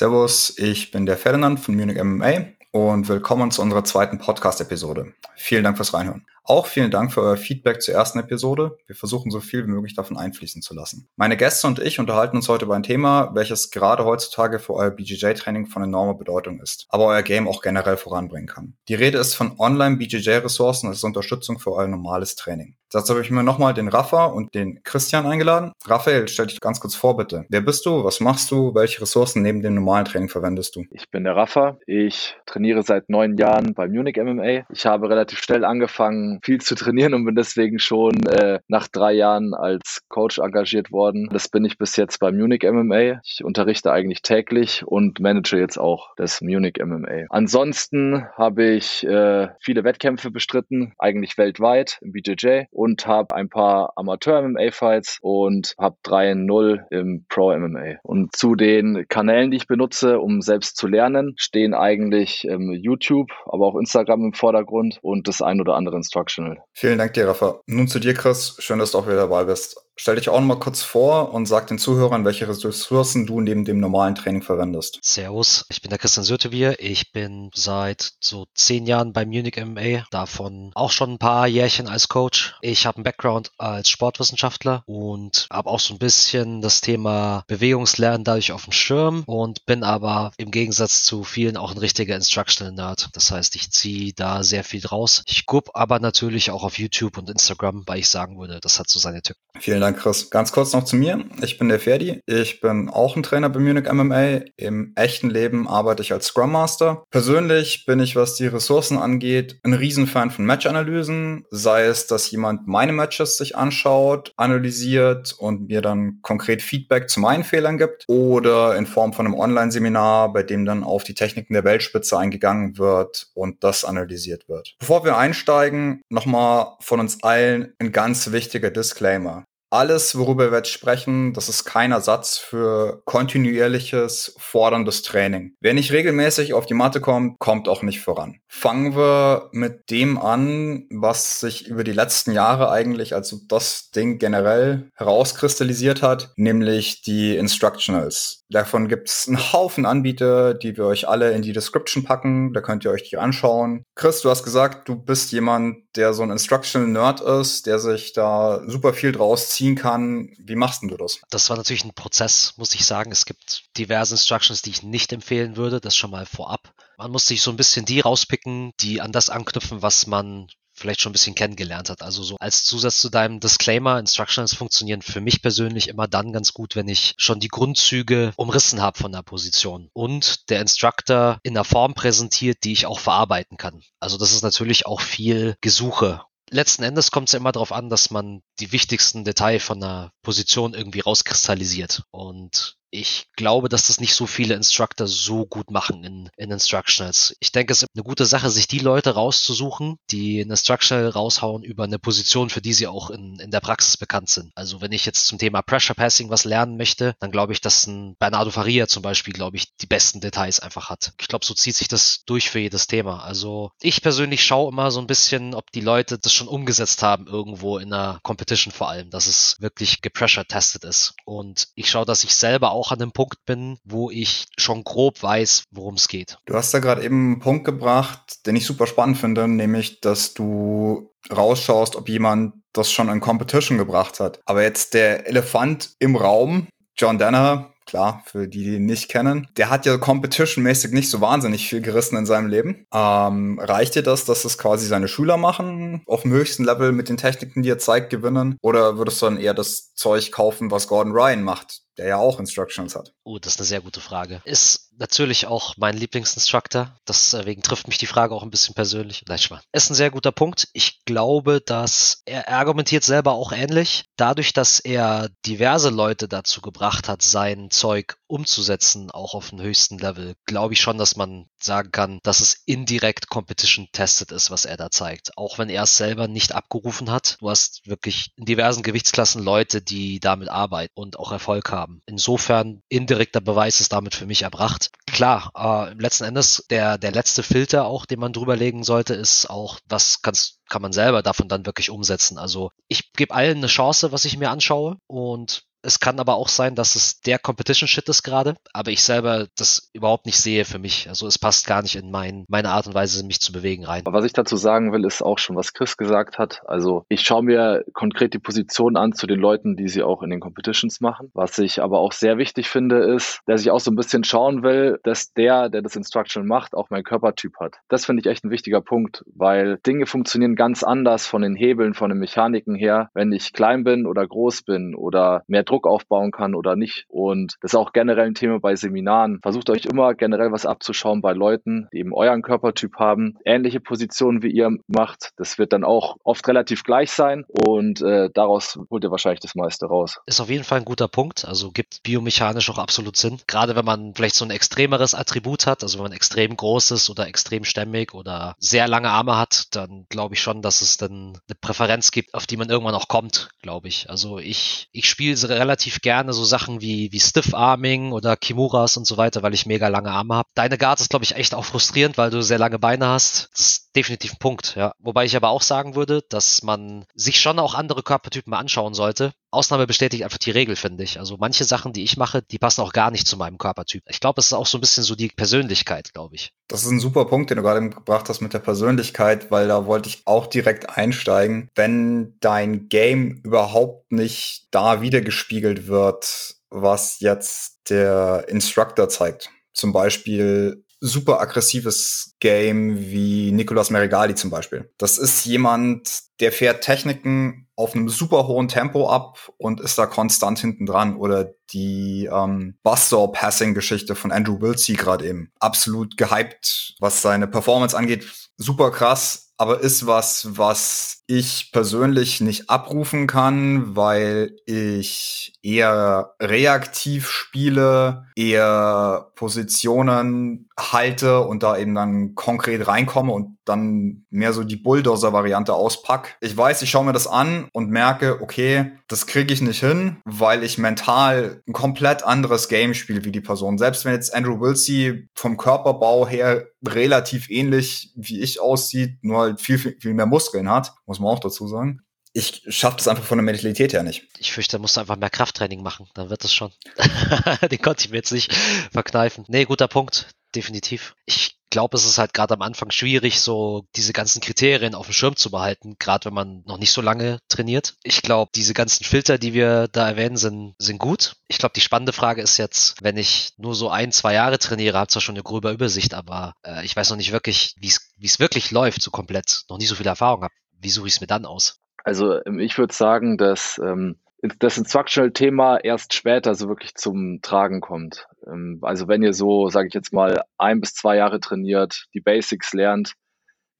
Servus, ich bin der Ferdinand von Munich MMA und willkommen zu unserer zweiten Podcast-Episode. Vielen Dank fürs Reinhören. Auch vielen Dank für euer Feedback zur ersten Episode. Wir versuchen so viel wie möglich davon einfließen zu lassen. Meine Gäste und ich unterhalten uns heute über ein Thema, welches gerade heutzutage für euer BJJ-Training von enormer Bedeutung ist, aber euer Game auch generell voranbringen kann. Die Rede ist von Online-BJJ-Ressourcen als Unterstützung für euer normales Training. Dazu habe ich mir nochmal den Rafa und den Christian eingeladen. Raphael, stell dich ganz kurz vor, bitte. Wer bist du? Was machst du? Welche Ressourcen neben dem normalen Training verwendest du? Ich bin der Rafa. Ich trainiere seit neun Jahren bei Munich MMA. Ich habe relativ schnell angefangen, viel zu trainieren und bin deswegen schon äh, nach drei Jahren als Coach engagiert worden. Das bin ich bis jetzt bei Munich MMA. Ich unterrichte eigentlich täglich und manage jetzt auch das Munich MMA. Ansonsten habe ich äh, viele Wettkämpfe bestritten, eigentlich weltweit im BJJ und habe ein paar Amateur-MMA-Fights und habe 3-0 im Pro-MMA. Und zu den Kanälen, die ich benutze, um selbst zu lernen, stehen eigentlich ähm, YouTube, aber auch Instagram im Vordergrund und das ein oder andere Instructional. Vielen Dank dir, Rafa. Nun zu dir, Chris. Schön, dass du auch wieder dabei bist. Stell dich auch noch mal kurz vor und sag den Zuhörern, welche Ressourcen du neben dem normalen Training verwendest. Servus, ich bin der Christian Sürtebier. Ich bin seit so zehn Jahren bei Munich MMA, davon auch schon ein paar Jährchen als Coach. Ich habe einen Background als Sportwissenschaftler und habe auch so ein bisschen das Thema Bewegungslernen dadurch auf dem Schirm und bin aber im Gegensatz zu vielen auch ein richtiger Instructional Nerd. Das heißt, ich ziehe da sehr viel draus. Ich gucke aber natürlich auch auf YouTube und Instagram, weil ich sagen würde, das hat so seine Tücken. Vielen Dank. Dank, Chris. Ganz kurz noch zu mir. Ich bin der Ferdi. Ich bin auch ein Trainer bei Munich MMA. Im echten Leben arbeite ich als Scrum Master. Persönlich bin ich, was die Ressourcen angeht, ein Riesenfan von Match-Analysen. Sei es, dass jemand meine Matches sich anschaut, analysiert und mir dann konkret Feedback zu meinen Fehlern gibt. Oder in Form von einem Online-Seminar, bei dem dann auf die Techniken der Weltspitze eingegangen wird und das analysiert wird. Bevor wir einsteigen, nochmal von uns allen ein ganz wichtiger Disclaimer alles, worüber wir jetzt sprechen, das ist kein Ersatz für kontinuierliches, forderndes Training. Wer nicht regelmäßig auf die Matte kommt, kommt auch nicht voran. Fangen wir mit dem an, was sich über die letzten Jahre eigentlich als das Ding generell herauskristallisiert hat, nämlich die Instructionals. Davon gibt es einen Haufen Anbieter, die wir euch alle in die Description packen. Da könnt ihr euch die anschauen. Chris, du hast gesagt, du bist jemand, der so ein Instructional Nerd ist, der sich da super viel draus ziehen kann. Wie machst du das? Das war natürlich ein Prozess, muss ich sagen. Es gibt diverse Instructions, die ich nicht empfehlen würde. Das schon mal vorab. Man muss sich so ein bisschen die rauspicken, die an das anknüpfen, was man vielleicht schon ein bisschen kennengelernt hat. Also so als Zusatz zu deinem Disclaimer, Instructions funktionieren für mich persönlich immer dann ganz gut, wenn ich schon die Grundzüge umrissen habe von der Position und der Instructor in einer Form präsentiert, die ich auch verarbeiten kann. Also das ist natürlich auch viel Gesuche letzten Endes kommt es ja immer darauf an, dass man die wichtigsten Details von einer Position irgendwie rauskristallisiert. Und ich glaube, dass das nicht so viele Instructor so gut machen in, in Instructionals. Ich denke, es ist eine gute Sache, sich die Leute rauszusuchen, die ein Instructional raushauen über eine Position, für die sie auch in, in der Praxis bekannt sind. Also wenn ich jetzt zum Thema Pressure Passing was lernen möchte, dann glaube ich, dass ein Bernardo Faria zum Beispiel, glaube ich, die besten Details einfach hat. Ich glaube, so zieht sich das durch für jedes Thema. Also ich persönlich schaue immer so ein bisschen, ob die Leute das schon umgesetzt haben irgendwo in einer Competition vor allem, dass es wirklich gepressure tested ist. Und ich schaue, dass ich selber auch auch an einem Punkt bin, wo ich schon grob weiß, worum es geht. Du hast da gerade eben einen Punkt gebracht, den ich super spannend finde, nämlich, dass du rausschaust, ob jemand das schon in Competition gebracht hat. Aber jetzt der Elefant im Raum, John Danner, klar, für die, die ihn nicht kennen. Der hat ja competition-mäßig nicht so wahnsinnig viel gerissen in seinem Leben. Ähm, reicht dir das, dass es quasi seine Schüler machen, auf dem höchsten Level mit den Techniken, die er zeigt, gewinnen? Oder würdest du dann eher das Zeug kaufen, was Gordon Ryan macht, der ja auch Instructions hat? Oh, das ist eine sehr gute Frage. Ist natürlich auch mein Lieblingsinstructor. Deswegen trifft mich die Frage auch ein bisschen persönlich. Nein, Schmarrn. Ist ein sehr guter Punkt. Ich glaube, dass er argumentiert selber auch ähnlich. Dadurch, dass er diverse Leute dazu gebracht hat, sein Zeug umzusetzen, auch auf dem höchsten Level, glaube ich schon, dass man sagen kann, dass es indirekt Competition tested ist, was er da zeigt. Auch wenn er es selber nicht abgerufen hat. Du hast wirklich in diversen Gewichtsklassen Leute, die damit arbeiten und auch Erfolg haben. Insofern indirekter Beweis ist damit für mich erbracht klar, äh, letzten Endes der, der letzte Filter auch, den man drüber legen sollte, ist auch, was kannst, kann man selber davon dann wirklich umsetzen. Also ich gebe allen eine Chance, was ich mir anschaue und Es kann aber auch sein, dass es der Competition-Shit ist gerade, aber ich selber das überhaupt nicht sehe für mich. Also es passt gar nicht in mein, meine Art und Weise, mich zu bewegen rein. Was ich dazu sagen will, ist auch schon, was Chris gesagt hat. Also ich schaue mir konkret die Position an zu den Leuten, die sie auch in den Competitions machen. Was ich aber auch sehr wichtig finde, ist, dass ich auch so ein bisschen schauen will, dass der, der das Instructional macht, auch meinen Körpertyp hat. Das finde ich echt ein wichtiger Punkt, weil Dinge funktionieren ganz anders von den Hebeln, von den Mechaniken her, wenn ich klein bin oder groß bin oder mehr Druck aufbauen kann oder nicht. Und das ist auch generell ein Thema bei Seminaren. Versucht euch immer generell was abzuschauen bei Leuten, die eben euren Körpertyp haben, ähnliche Positionen wie ihr macht. Das wird dann auch oft relativ gleich sein und äh, daraus holt ihr wahrscheinlich das meiste raus. Ist auf jeden Fall ein guter Punkt. Also gibt biomechanisch auch absolut Sinn. Gerade wenn man vielleicht so ein extremeres Attribut hat, also wenn man extrem groß ist oder extrem stämmig oder sehr lange Arme hat, dann glaube ich schon, dass es dann eine Präferenz gibt, auf die man irgendwann auch kommt, glaube ich. Also ich, ich spiele relativ gerne so Sachen wie, wie Stiff Arming oder Kimuras und so weiter, weil ich mega lange Arme habe. Deine Guard ist, glaube ich, echt auch frustrierend, weil du sehr lange Beine hast. Das ist definitiv ein Punkt, ja. Wobei ich aber auch sagen würde, dass man sich schon auch andere Körpertypen anschauen sollte. Ausnahme bestätigt einfach die Regel, finde ich. Also manche Sachen, die ich mache, die passen auch gar nicht zu meinem Körpertyp. Ich glaube, es ist auch so ein bisschen so die Persönlichkeit, glaube ich. Das ist ein super Punkt, den du gerade gebracht hast mit der Persönlichkeit, weil da wollte ich auch direkt einsteigen. Wenn dein Game überhaupt nicht da wiedergespiegelt wird, was jetzt der Instructor zeigt. Zum Beispiel super aggressives Game wie Nicolas Merigali zum Beispiel. Das ist jemand, der fährt Techniken auf einem super hohen Tempo ab und ist da konstant hinten dran. Oder die ähm, Buster-Passing-Geschichte von Andrew Wiltsey gerade eben. Absolut gehypt, was seine Performance angeht. Super krass, aber ist was, was ich persönlich nicht abrufen kann, weil ich eher reaktiv spiele, eher Positionen halte und da eben dann konkret reinkomme und dann mehr so die Bulldozer-Variante auspack. Ich weiß, ich schaue mir das an und merke, okay, das kriege ich nicht hin, weil ich mental ein komplett anderes Game spiele wie die Person. Selbst wenn jetzt Andrew Wilsey vom Körperbau her relativ ähnlich wie ich aussieht, nur halt viel, viel, viel mehr Muskeln hat, muss man auch dazu sagen. Ich schaffe das einfach von der Mentalität her nicht. Ich fürchte, da musst du einfach mehr Krafttraining machen, dann wird es schon. Den konnte ich mir jetzt nicht verkneifen. Nee, guter Punkt, definitiv. Ich glaube, es ist halt gerade am Anfang schwierig, so diese ganzen Kriterien auf dem Schirm zu behalten, gerade wenn man noch nicht so lange trainiert. Ich glaube, diese ganzen Filter, die wir da erwähnen, sind, sind gut. Ich glaube, die spannende Frage ist jetzt, wenn ich nur so ein, zwei Jahre trainiere, habe zwar schon eine gröber Übersicht, aber äh, ich weiß noch nicht wirklich, wie es wirklich läuft, so komplett, noch nicht so viel Erfahrung habe wie suche ich es mir dann aus? Also ähm, ich würde sagen, dass ähm, das Instructional-Thema erst später so wirklich zum Tragen kommt. Ähm, also wenn ihr so, sage ich jetzt mal, ein bis zwei Jahre trainiert, die Basics lernt,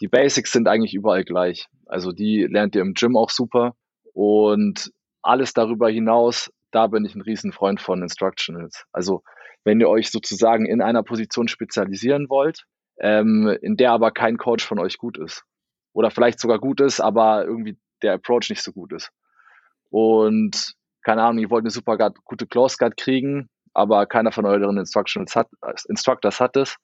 die Basics sind eigentlich überall gleich. Also die lernt ihr im Gym auch super und alles darüber hinaus, da bin ich ein Riesenfreund von Instructionals. Also wenn ihr euch sozusagen in einer Position spezialisieren wollt, ähm, in der aber kein Coach von euch gut ist, oder vielleicht sogar gut ist, aber irgendwie der Approach nicht so gut ist. Und keine Ahnung, ihr wollt eine super gute Close Guard kriegen, aber keiner von euren Instructions hat, Instructors hat es.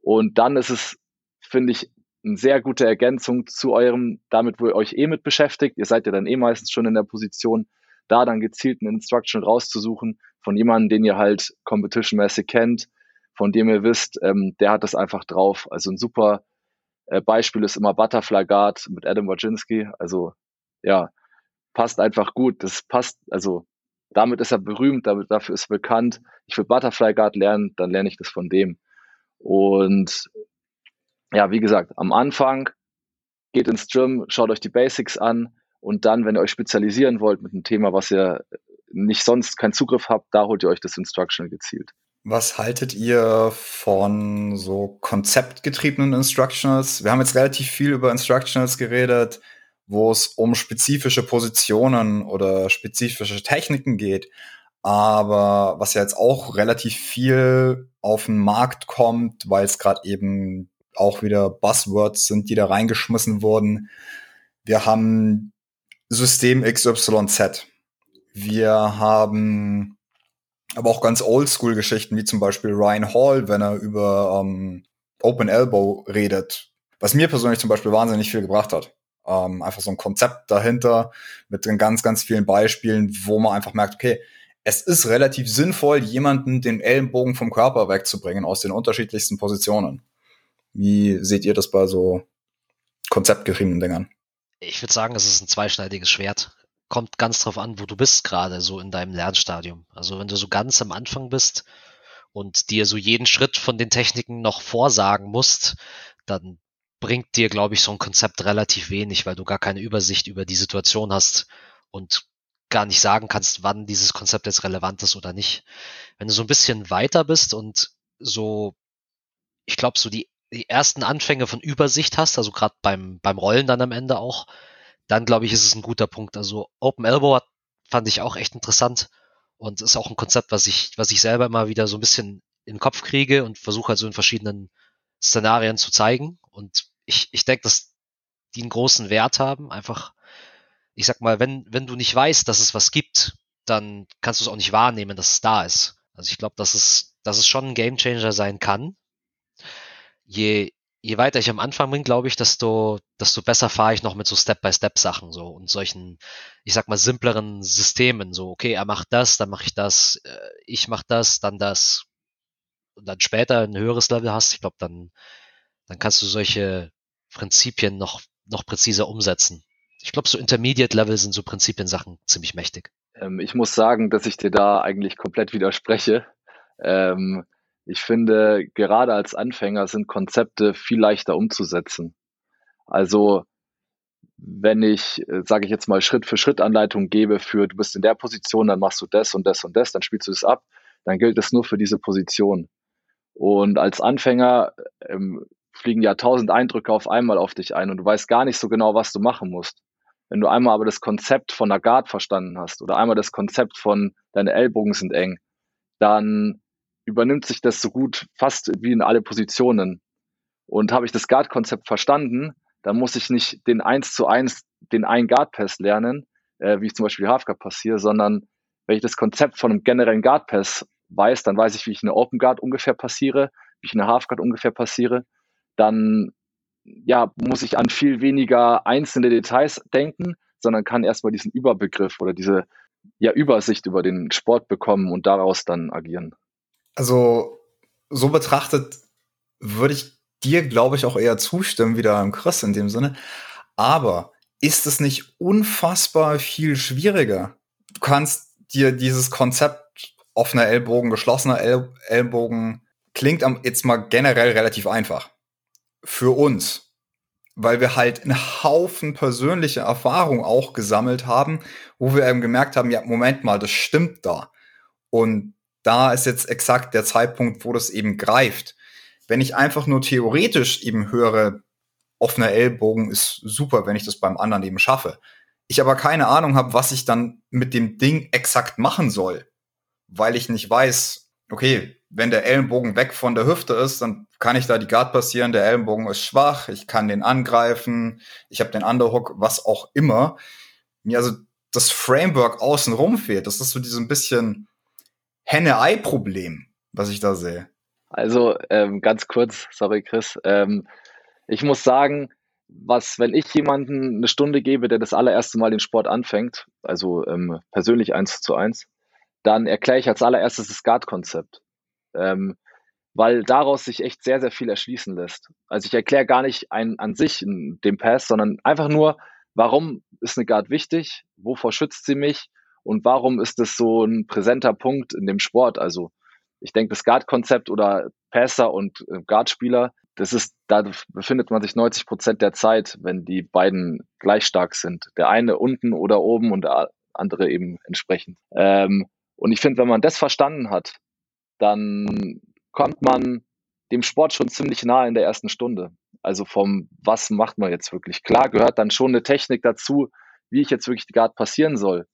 Und dann ist es, finde ich, eine sehr gute Ergänzung zu eurem, damit, wo ihr euch eh mit beschäftigt. Ihr seid ja dann eh meistens schon in der Position, da dann gezielt eine Instruction rauszusuchen von jemandem, den ihr halt competition-mäßig kennt, von dem ihr wisst, ähm, der hat das einfach drauf. Also ein super äh, Beispiel ist immer Butterfly Guard mit Adam Wojcinski. Also ja, passt einfach gut. Das passt, also damit ist er berühmt, damit, dafür ist er bekannt. Ich will Butterfly Guard lernen, dann lerne ich das von dem. Und ja, wie gesagt, am Anfang geht ins Gym, schaut euch die Basics an und dann, wenn ihr euch spezialisieren wollt mit einem Thema, was ihr nicht sonst keinen Zugriff habt, da holt ihr euch das Instructional gezielt. Was haltet ihr von so konzeptgetriebenen Instructionals? Wir haben jetzt relativ viel über Instructionals geredet, wo es um spezifische Positionen oder spezifische Techniken geht. Aber was ja jetzt auch relativ viel auf den Markt kommt, weil es gerade eben auch wieder Buzzwords sind, die da reingeschmissen wurden. Wir haben System XYZ. Wir haben aber auch ganz Oldschool-Geschichten, wie zum Beispiel Ryan Hall, wenn er über ähm, Open Elbow redet, was mir persönlich zum Beispiel wahnsinnig viel gebracht hat. Ähm, einfach so ein Konzept dahinter mit den ganz, ganz vielen Beispielen, wo man einfach merkt, okay, es ist relativ sinnvoll, jemanden den Ellenbogen vom Körper wegzubringen aus den unterschiedlichsten Positionen. Wie seht ihr das bei so konzeptgetriebenen Dingern? Ich würde sagen, es ist ein zweischneidiges Schwert. Kommt ganz drauf an, wo du bist gerade so in deinem Lernstadium. Also wenn du so ganz am Anfang bist und dir so jeden Schritt von den Techniken noch vorsagen musst, dann bringt dir, glaube ich, so ein Konzept relativ wenig, weil du gar keine Übersicht über die Situation hast und gar nicht sagen kannst, wann dieses Konzept jetzt relevant ist oder nicht. Wenn du so ein bisschen weiter bist und so, ich glaube, so die, die ersten Anfänge von Übersicht hast, also gerade beim, beim Rollen dann am Ende auch, dann glaube ich, ist es ein guter Punkt. Also Open Elbow hat, fand ich auch echt interessant und ist auch ein Konzept, was ich, was ich selber immer wieder so ein bisschen in den Kopf kriege und versuche halt so in verschiedenen Szenarien zu zeigen. Und ich, ich denke, dass die einen großen Wert haben, einfach ich sag mal, wenn, wenn du nicht weißt, dass es was gibt, dann kannst du es auch nicht wahrnehmen, dass es da ist. Also ich glaube, dass es, dass es schon ein Gamechanger sein kann. Je, je weiter ich am Anfang bin, glaube ich, desto, desto besser fahre ich noch mit so Step-by-Step-Sachen so und solchen, ich sag mal, simpleren Systemen. So, okay, er macht das, dann mache ich das, äh, ich mache das, dann das. Und dann später ein höheres Level hast, ich glaube, dann, dann kannst du solche Prinzipien noch, noch präziser umsetzen ich glaube, so Intermediate-Level sind so Prinzipiensachen ziemlich mächtig. Ähm, ich muss sagen, dass ich dir da eigentlich komplett widerspreche. Ähm, ich finde, gerade als Anfänger sind Konzepte viel leichter umzusetzen. Also wenn ich, äh, sage ich jetzt mal, Schritt für Schritt Anleitung gebe für, du bist in der Position, dann machst du das und das und das, dann spielst du das ab, dann gilt das nur für diese Position. Und als Anfänger ähm, fliegen ja tausend Eindrücke auf einmal auf dich ein und du weißt gar nicht so genau, was du machen musst. Wenn du einmal aber das Konzept von der Guard verstanden hast oder einmal das Konzept von deine Ellbogen sind eng, dann übernimmt sich das so gut fast wie in alle Positionen. Und habe ich das Guard-Konzept verstanden, dann muss ich nicht den 1 zu 1, den einen Guard-Pass lernen, äh, wie ich zum Beispiel Halfguard passiere, sondern wenn ich das Konzept von einem generellen Guard-Pass weiß, dann weiß ich, wie ich eine Open Guard ungefähr passiere, wie ich eine Halfguard ungefähr passiere, dann ja, muss ich an viel weniger einzelne Details denken, sondern kann erstmal diesen Überbegriff oder diese ja, Übersicht über den Sport bekommen und daraus dann agieren. Also, so betrachtet würde ich dir, glaube ich, auch eher zustimmen, wieder im Chris in dem Sinne. Aber ist es nicht unfassbar viel schwieriger? Du kannst dir dieses Konzept offener Ellbogen, geschlossener El Ellbogen klingt jetzt mal generell relativ einfach für uns, weil wir halt einen Haufen persönliche Erfahrung auch gesammelt haben, wo wir eben gemerkt haben, ja, Moment mal, das stimmt da. Und da ist jetzt exakt der Zeitpunkt, wo das eben greift. Wenn ich einfach nur theoretisch eben höre, offener Ellbogen ist super, wenn ich das beim anderen eben schaffe. Ich aber keine Ahnung habe, was ich dann mit dem Ding exakt machen soll, weil ich nicht weiß, okay, wenn der Ellenbogen weg von der Hüfte ist, dann kann ich da die Guard passieren, der Ellenbogen ist schwach, ich kann den angreifen, ich habe den Underhook, was auch immer. Mir also das Framework außenrum fehlt. Das ist so dieses ein bisschen Henne-Ei-Problem, was ich da sehe. Also ähm, ganz kurz, sorry Chris, ähm, ich muss sagen, was, wenn ich jemanden eine Stunde gebe, der das allererste Mal den Sport anfängt, also ähm, persönlich eins zu eins, dann erkläre ich als allererstes das Guard-Konzept ähm, weil daraus sich echt sehr, sehr viel erschließen lässt. Also ich erkläre gar nicht ein, an sich den Pass, sondern einfach nur, warum ist eine Guard wichtig, wovor schützt sie mich und warum ist es so ein präsenter Punkt in dem Sport. Also ich denke, das Guard-Konzept oder Passer und äh, Guard-Spieler, das ist, da befindet man sich 90 Prozent der Zeit, wenn die beiden gleich stark sind. Der eine unten oder oben und der andere eben entsprechend. Ähm, und ich finde, wenn man das verstanden hat, dann kommt man dem Sport schon ziemlich nah in der ersten Stunde. Also vom, was macht man jetzt wirklich? Klar gehört dann schon eine Technik dazu, wie ich jetzt wirklich die Guard passieren soll.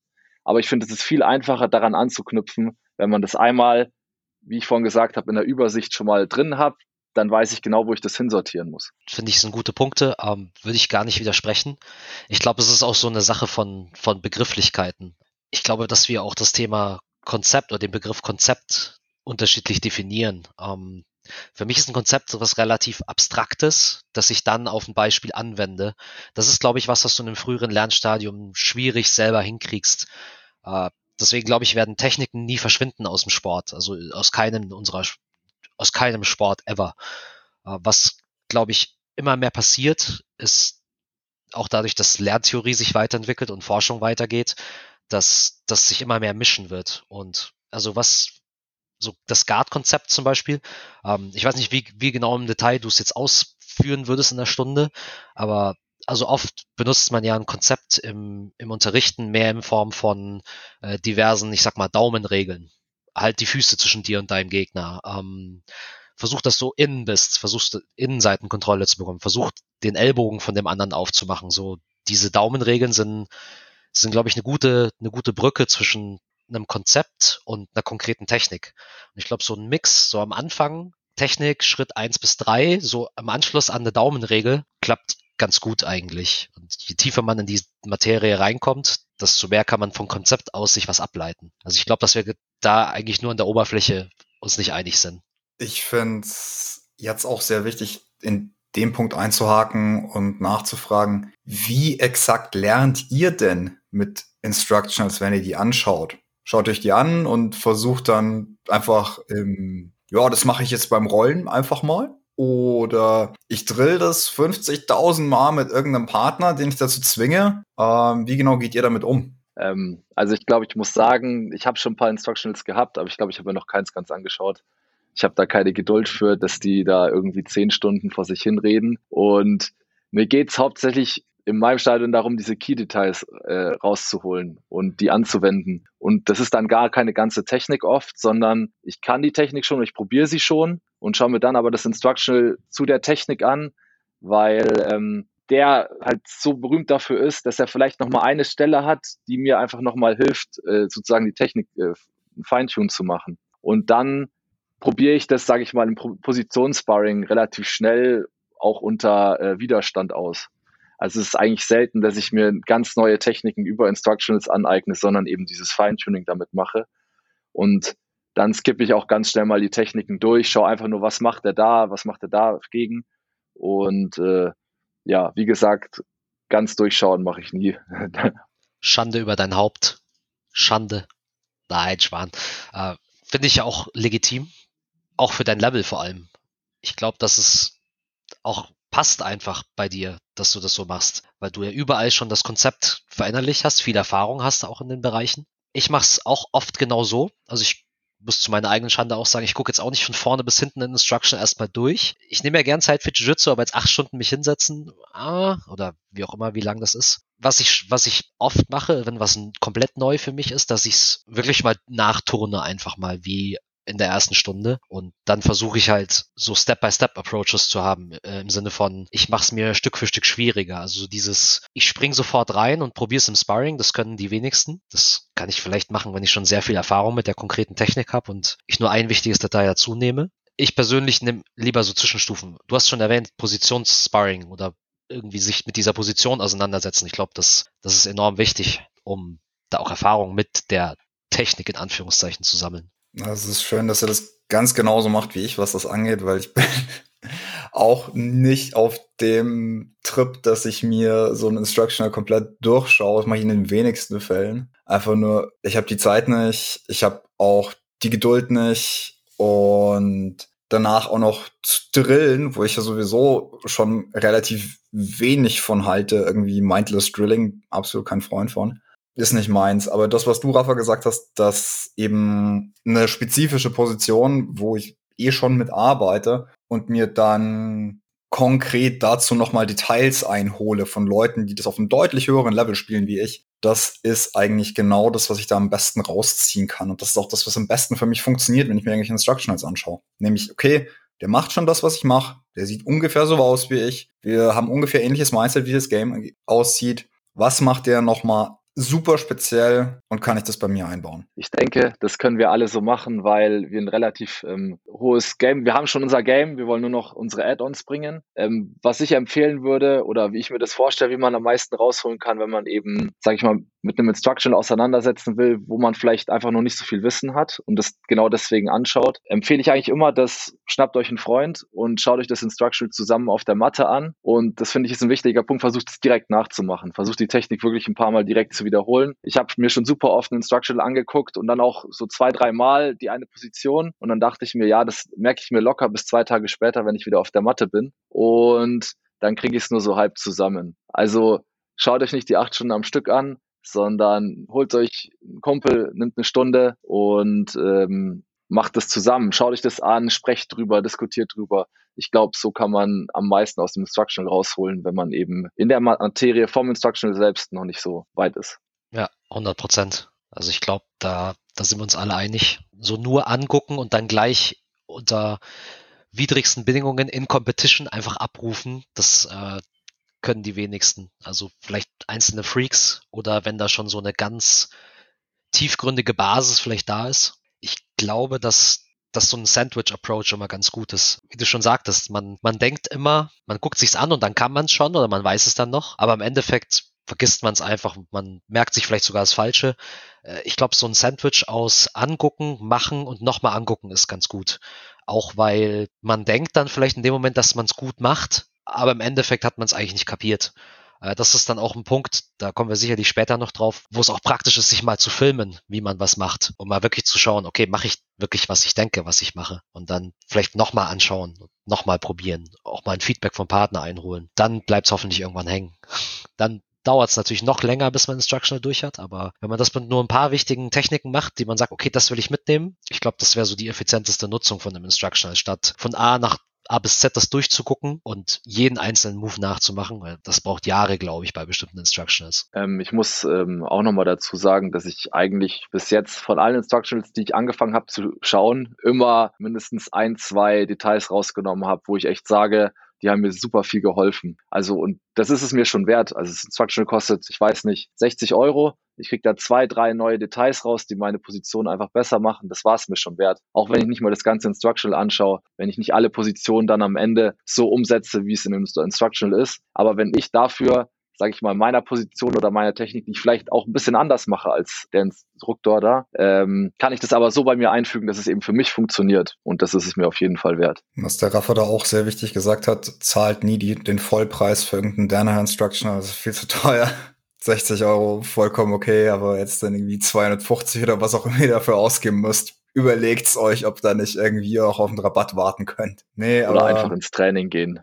Aber ich finde, es ist viel einfacher daran anzuknüpfen, wenn man das einmal, wie ich vorhin gesagt habe, in der Übersicht schon mal drin hat, dann weiß ich genau, wo ich das hinsortieren muss. Finde ich, sind gute Punkte, ähm, würde ich gar nicht widersprechen. Ich glaube, es ist auch so eine Sache von, von Begrifflichkeiten. Ich glaube, dass wir auch das Thema Konzept oder den Begriff Konzept unterschiedlich definieren. Ähm, für mich ist ein Konzept so was relativ Abstraktes, das ich dann auf ein Beispiel anwende. Das ist, glaube ich, was, was du in einem früheren Lernstadium schwierig selber hinkriegst. Äh, deswegen glaube ich, werden Techniken nie verschwinden aus dem Sport, also aus keinem unserer, aus keinem Sport ever. Äh, was, glaube ich, immer mehr passiert, ist auch dadurch, dass Lerntheorie sich weiterentwickelt und Forschung weitergeht, dass das sich immer mehr mischen wird. Und also was so das Guard-Konzept zum Beispiel, ähm, ich weiß nicht, wie, wie genau im Detail du es jetzt ausführen würdest in der Stunde, aber also oft benutzt man ja ein Konzept im, im Unterrichten mehr in Form von äh, diversen, ich sag mal, Daumenregeln. Halt die Füße zwischen dir und deinem Gegner. Ähm, versuch, dass du innen bist, versuchst Innenseitenkontrolle zu bekommen, versuch den Ellbogen von dem anderen aufzumachen. So diese Daumenregeln sind, sind glaube ich, eine gute, eine gute Brücke zwischen einem Konzept und einer konkreten Technik. Und ich glaube, so ein Mix, so am Anfang Technik, Schritt eins bis drei, so am Anschluss an eine Daumenregel, klappt ganz gut eigentlich. Und je tiefer man in die Materie reinkommt, desto mehr kann man vom Konzept aus sich was ableiten. Also ich glaube, dass wir da eigentlich nur an der Oberfläche uns nicht einig sind. Ich finde es jetzt auch sehr wichtig, in dem Punkt einzuhaken und nachzufragen, wie exakt lernt ihr denn mit Instructionals, wenn ihr die anschaut? Schaut euch die an und versucht dann einfach, ähm, ja, das mache ich jetzt beim Rollen einfach mal oder ich drill das 50.000 Mal mit irgendeinem Partner, den ich dazu zwinge. Ähm, wie genau geht ihr damit um? Ähm, also ich glaube, ich muss sagen, ich habe schon ein paar Instructionals gehabt, aber ich glaube, ich habe mir noch keins ganz angeschaut. Ich habe da keine Geduld für, dass die da irgendwie zehn Stunden vor sich hinreden. Und mir geht es hauptsächlich in meinem Stadion darum, diese Key-Details äh, rauszuholen und die anzuwenden. Und das ist dann gar keine ganze Technik oft, sondern ich kann die Technik schon, ich probiere sie schon und schaue mir dann aber das Instructional zu der Technik an, weil ähm, der halt so berühmt dafür ist, dass er vielleicht nochmal eine Stelle hat, die mir einfach nochmal hilft, äh, sozusagen die Technik äh, Feintune zu machen. Und dann probiere ich das, sage ich mal, im Positionssparring relativ schnell auch unter äh, Widerstand aus. Also es ist eigentlich selten, dass ich mir ganz neue Techniken über Instructionals aneigne, sondern eben dieses Feintuning damit mache. Und dann skippe ich auch ganz schnell mal die Techniken durch, schaue einfach nur, was macht er da, was macht er da gegen. Und äh, ja, wie gesagt, ganz durchschauen mache ich nie. Schande über dein Haupt. Schande. Nein, Schwan. Äh, Finde ich ja auch legitim. Auch für dein Level vor allem. Ich glaube, dass es auch passt einfach bei dir, dass du das so machst, weil du ja überall schon das Konzept verinnerlicht hast, viel Erfahrung hast auch in den Bereichen. Ich mache es auch oft genau so. Also ich muss zu meiner eigenen Schande auch sagen, ich gucke jetzt auch nicht von vorne bis hinten in Instruction erstmal durch. Ich nehme ja gern Zeit für Jiu-Jitsu, aber jetzt acht Stunden mich hinsetzen, ah, oder wie auch immer, wie lang das ist. Was ich, was ich oft mache, wenn was komplett neu für mich ist, dass ich es wirklich mal nachturne einfach mal, wie in der ersten Stunde. Und dann versuche ich halt so Step-by-Step-Approaches zu haben, äh, im Sinne von, ich mache es mir Stück für Stück schwieriger. Also dieses, ich spring sofort rein und probiere es im Sparring, das können die wenigsten. Das kann ich vielleicht machen, wenn ich schon sehr viel Erfahrung mit der konkreten Technik habe und ich nur ein wichtiges Detail dazu nehme. Ich persönlich nehme lieber so Zwischenstufen. Du hast schon erwähnt, Positionssparring oder irgendwie sich mit dieser Position auseinandersetzen. Ich glaube, das, das ist enorm wichtig, um da auch Erfahrung mit der Technik in Anführungszeichen zu sammeln. Es ist schön, dass er das ganz genauso macht wie ich, was das angeht, weil ich bin auch nicht auf dem Trip, dass ich mir so ein Instructional komplett durchschaue. Das mache ich in den wenigsten Fällen. Einfach nur, ich habe die Zeit nicht, ich habe auch die Geduld nicht und danach auch noch zu drillen, wo ich ja sowieso schon relativ wenig von halte, irgendwie Mindless Drilling, absolut kein Freund von ist nicht meins. Aber das, was du, Rafa, gesagt hast, dass eben eine spezifische Position, wo ich eh schon mit arbeite und mir dann konkret dazu nochmal Details einhole von Leuten, die das auf einem deutlich höheren Level spielen wie ich, das ist eigentlich genau das, was ich da am besten rausziehen kann. Und das ist auch das, was am besten für mich funktioniert, wenn ich mir irgendwelche Instructionals anschaue. Nämlich, okay, der macht schon das, was ich mache. Der sieht ungefähr so aus wie ich. Wir haben ungefähr ähnliches Mindset, wie das Game aussieht. Was macht der nochmal super speziell und kann ich das bei mir einbauen? Ich denke, das können wir alle so machen, weil wir ein relativ ähm, hohes Game, wir haben schon unser Game, wir wollen nur noch unsere Add-ons bringen. Ähm, was ich empfehlen würde oder wie ich mir das vorstelle, wie man am meisten rausholen kann, wenn man eben, sag ich mal, mit einem Instructional auseinandersetzen will, wo man vielleicht einfach noch nicht so viel Wissen hat und das genau deswegen anschaut, empfehle ich eigentlich immer, dass schnappt euch einen Freund und schaut euch das Instructional zusammen auf der Matte an. Und das finde ich ist ein wichtiger Punkt. Versucht es direkt nachzumachen. Versucht die Technik wirklich ein paar Mal direkt zu wiederholen. Ich habe mir schon super oft ein Instructional angeguckt und dann auch so zwei, drei Mal die eine Position. Und dann dachte ich mir, ja, das merke ich mir locker bis zwei Tage später, wenn ich wieder auf der Matte bin. Und dann kriege ich es nur so halb zusammen. Also schaut euch nicht die acht Stunden am Stück an, sondern holt euch einen Kumpel, nimmt eine Stunde und ähm, macht das zusammen. Schaut euch das an, sprecht drüber, diskutiert drüber. Ich glaube, so kann man am meisten aus dem Instructional rausholen, wenn man eben in der Materie vom Instructional selbst noch nicht so weit ist. Ja, 100 Prozent. Also ich glaube, da, da sind wir uns alle einig. So nur angucken und dann gleich unter widrigsten Bedingungen in Competition einfach abrufen, das äh, können die wenigsten. Also vielleicht einzelne Freaks oder wenn da schon so eine ganz tiefgründige Basis vielleicht da ist. Ich glaube, dass dass so ein Sandwich-Approach immer ganz gut ist. Wie du schon sagtest, man, man denkt immer, man guckt sich's an und dann kann man es schon oder man weiß es dann noch, aber im Endeffekt vergisst man es einfach, man merkt sich vielleicht sogar das Falsche. Äh, ich glaube, so ein Sandwich aus angucken, machen und nochmal angucken ist ganz gut. Auch weil man denkt dann vielleicht in dem Moment, dass man es gut macht, aber im Endeffekt hat man es eigentlich nicht kapiert. Äh, das ist dann auch ein Punkt, da kommen wir sicherlich später noch drauf, wo es auch praktisch ist, sich mal zu filmen, wie man was macht, um mal wirklich zu schauen, okay, mache ich wirklich, was ich denke, was ich mache und dann vielleicht nochmal anschauen, nochmal probieren, auch mal ein Feedback vom Partner einholen. Dann bleibt es hoffentlich irgendwann hängen. Dann dauert es natürlich noch länger, bis man Instructional durch hat, aber wenn man das mit nur ein paar wichtigen Techniken macht, die man sagt, okay, das will ich mitnehmen, ich glaube, das wäre so die effizienteste Nutzung von einem Instructional, statt von A nach A bis Z das durchzugucken und jeden einzelnen Move nachzumachen, das braucht Jahre, glaube ich, bei bestimmten Instructionals. Ähm, ich muss ähm, auch nochmal dazu sagen, dass ich eigentlich bis jetzt von allen Instructionals, die ich angefangen habe zu schauen, immer mindestens ein, zwei Details rausgenommen habe, wo ich echt sage, die haben mir super viel geholfen. Also, und das ist es mir schon wert. Also, das Instructional kostet, ich weiß nicht, 60 Euro. Ich kriege da zwei, drei neue Details raus, die meine Position einfach besser machen. Das war es mir schon wert. Auch wenn ich nicht mal das ganze Instructional anschaue, wenn ich nicht alle Positionen dann am Ende so umsetze, wie es in dem Instructional ist. Aber wenn ich dafür sage ich mal, meiner Position oder meiner Technik, die ich vielleicht auch ein bisschen anders mache als der Instruktor da, ähm, kann ich das aber so bei mir einfügen, dass es eben für mich funktioniert. Und das ist es mir auf jeden Fall wert. Was der Raffer da auch sehr wichtig gesagt hat, zahlt nie die, den Vollpreis für irgendeinen Danaher Instructional, das ist viel zu teuer. 60 Euro vollkommen okay, aber jetzt dann irgendwie 250 oder was auch immer ihr dafür ausgeben müsst, überlegt's euch, ob da nicht irgendwie auch auf einen Rabatt warten könnt. Nee, oder aber einfach ins Training gehen.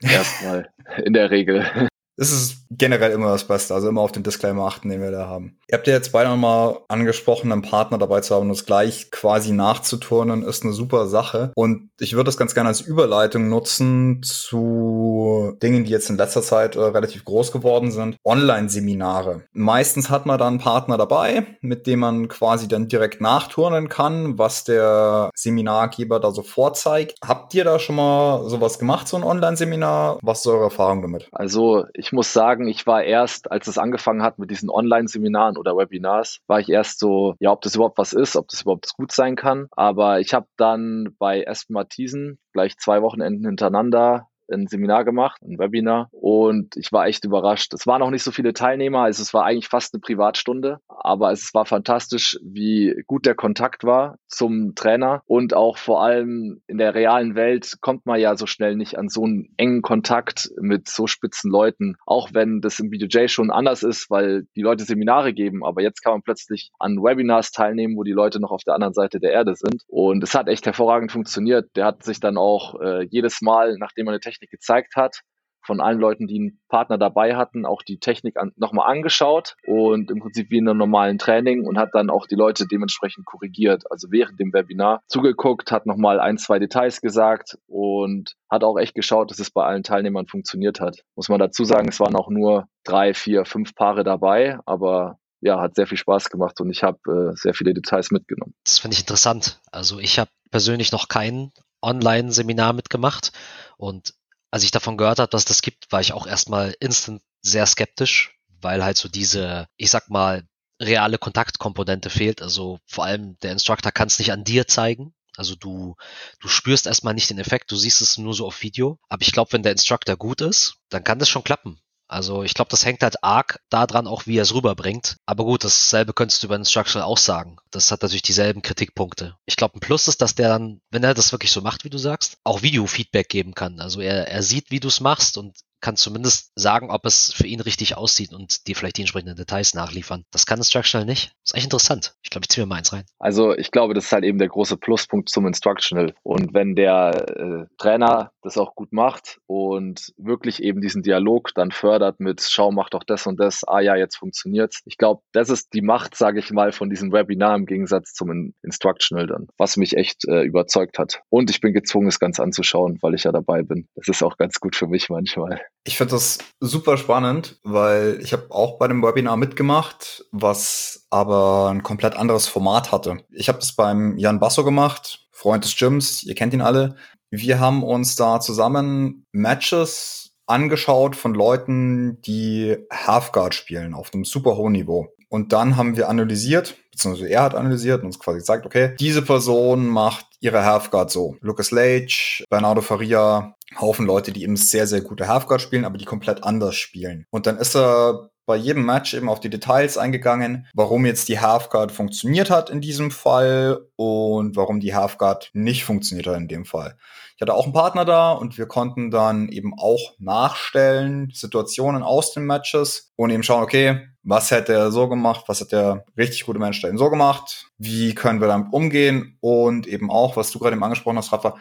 Erstmal in der Regel das ist generell immer das Beste. Also immer auf den Disclaimer achten, den wir da haben. Ihr habt ja jetzt beide nochmal angesprochen, einen Partner dabei zu haben und das gleich quasi nachzuturnen, ist eine super Sache. Und ich würde das ganz gerne als Überleitung nutzen zu Dingen, die jetzt in letzter Zeit äh, relativ groß geworden sind. Online-Seminare. Meistens hat man da einen Partner dabei, mit dem man quasi dann direkt nachturnen kann, was der Seminargeber da so vorzeigt. Habt ihr da schon mal sowas gemacht, so ein Online-Seminar? Was ist eure Erfahrung damit? Also ich muss sagen, ich war erst, als es angefangen hat mit diesen Online-Seminaren oder Webinars, war ich erst so, ja, ob das überhaupt was ist, ob das überhaupt gut sein kann. Aber ich habe dann bei Espen Matthiesen gleich zwei Wochenenden hintereinander ein Seminar gemacht, ein Webinar. Und ich war echt überrascht. Es waren noch nicht so viele Teilnehmer, also es war eigentlich fast eine Privatstunde, aber es war fantastisch, wie gut der Kontakt war zum Trainer. Und auch vor allem in der realen Welt kommt man ja so schnell nicht an so einen engen Kontakt mit so spitzen Leuten, auch wenn das im BJJ schon anders ist, weil die Leute Seminare geben, aber jetzt kann man plötzlich an Webinars teilnehmen, wo die Leute noch auf der anderen Seite der Erde sind. Und es hat echt hervorragend funktioniert. Der hat sich dann auch äh, jedes Mal, nachdem er eine Technik gezeigt hat, von allen Leuten, die einen Partner dabei hatten, auch die Technik an, nochmal angeschaut und im Prinzip wie in einem normalen Training und hat dann auch die Leute dementsprechend korrigiert. Also während dem Webinar zugeguckt, hat nochmal ein, zwei Details gesagt und hat auch echt geschaut, dass es bei allen Teilnehmern funktioniert hat. Muss man dazu sagen, es waren auch nur drei, vier, fünf Paare dabei, aber ja, hat sehr viel Spaß gemacht und ich habe äh, sehr viele Details mitgenommen. Das finde ich interessant. Also ich habe persönlich noch kein Online-Seminar mitgemacht und als ich davon gehört habe, dass das gibt, war ich auch erstmal instant sehr skeptisch, weil halt so diese, ich sag mal, reale Kontaktkomponente fehlt. Also vor allem der Instructor kann es nicht an dir zeigen. Also du, du spürst erstmal nicht den Effekt, du siehst es nur so auf Video. Aber ich glaube, wenn der Instructor gut ist, dann kann das schon klappen. Also ich glaube, das hängt halt arg daran auch, wie er es rüberbringt. Aber gut, dasselbe könntest du über Instructional auch sagen. Das hat natürlich dieselben Kritikpunkte. Ich glaube, ein Plus ist, dass der dann, wenn er das wirklich so macht, wie du sagst, auch Video-Feedback geben kann. Also er, er sieht, wie du es machst und kann zumindest sagen, ob es für ihn richtig aussieht und dir vielleicht die entsprechenden Details nachliefern. Das kann Instructional nicht. Ist echt interessant. Ich glaube, ich ziehe mir mal eins rein. Also ich glaube, das ist halt eben der große Pluspunkt zum Instructional. Und wenn der äh, Trainer das auch gut macht und wirklich eben diesen Dialog dann fördert mit, schau, mach doch das und das, ah ja, jetzt funktioniert's. Ich glaube, das ist die Macht, sage ich mal, von diesem Webinar im Gegensatz zum In Instructional dann, was mich echt äh, überzeugt hat. Und ich bin gezwungen, es ganz anzuschauen, weil ich ja dabei bin. Das ist auch ganz gut für mich manchmal. Ich finde das super spannend, weil ich habe auch bei dem Webinar mitgemacht, was aber ein komplett anderes Format hatte. Ich habe das beim Jan Basso gemacht, Freund des Gyms, ihr kennt ihn alle. Wir haben uns da zusammen Matches angeschaut von Leuten, die Halfguard spielen auf einem super hohen Niveau. Und dann haben wir analysiert, beziehungsweise er hat analysiert und uns quasi gesagt, okay, diese Person macht ihre Halfguard so. Lucas Lage, Bernardo Faria, Haufen Leute, die eben sehr, sehr gute Halfguard spielen, aber die komplett anders spielen. Und dann ist er bei jedem Match eben auf die Details eingegangen, warum jetzt die Halfguard funktioniert hat in diesem Fall und warum die Halfguard nicht funktioniert hat in dem Fall. Ich hatte auch einen Partner da und wir konnten dann eben auch nachstellen, Situationen aus den Matches und eben schauen, okay, was hätte er so gemacht, was hat der richtig gute Mensch da eben so gemacht, wie können wir damit umgehen und eben auch, was du gerade eben angesprochen hast, Rafa,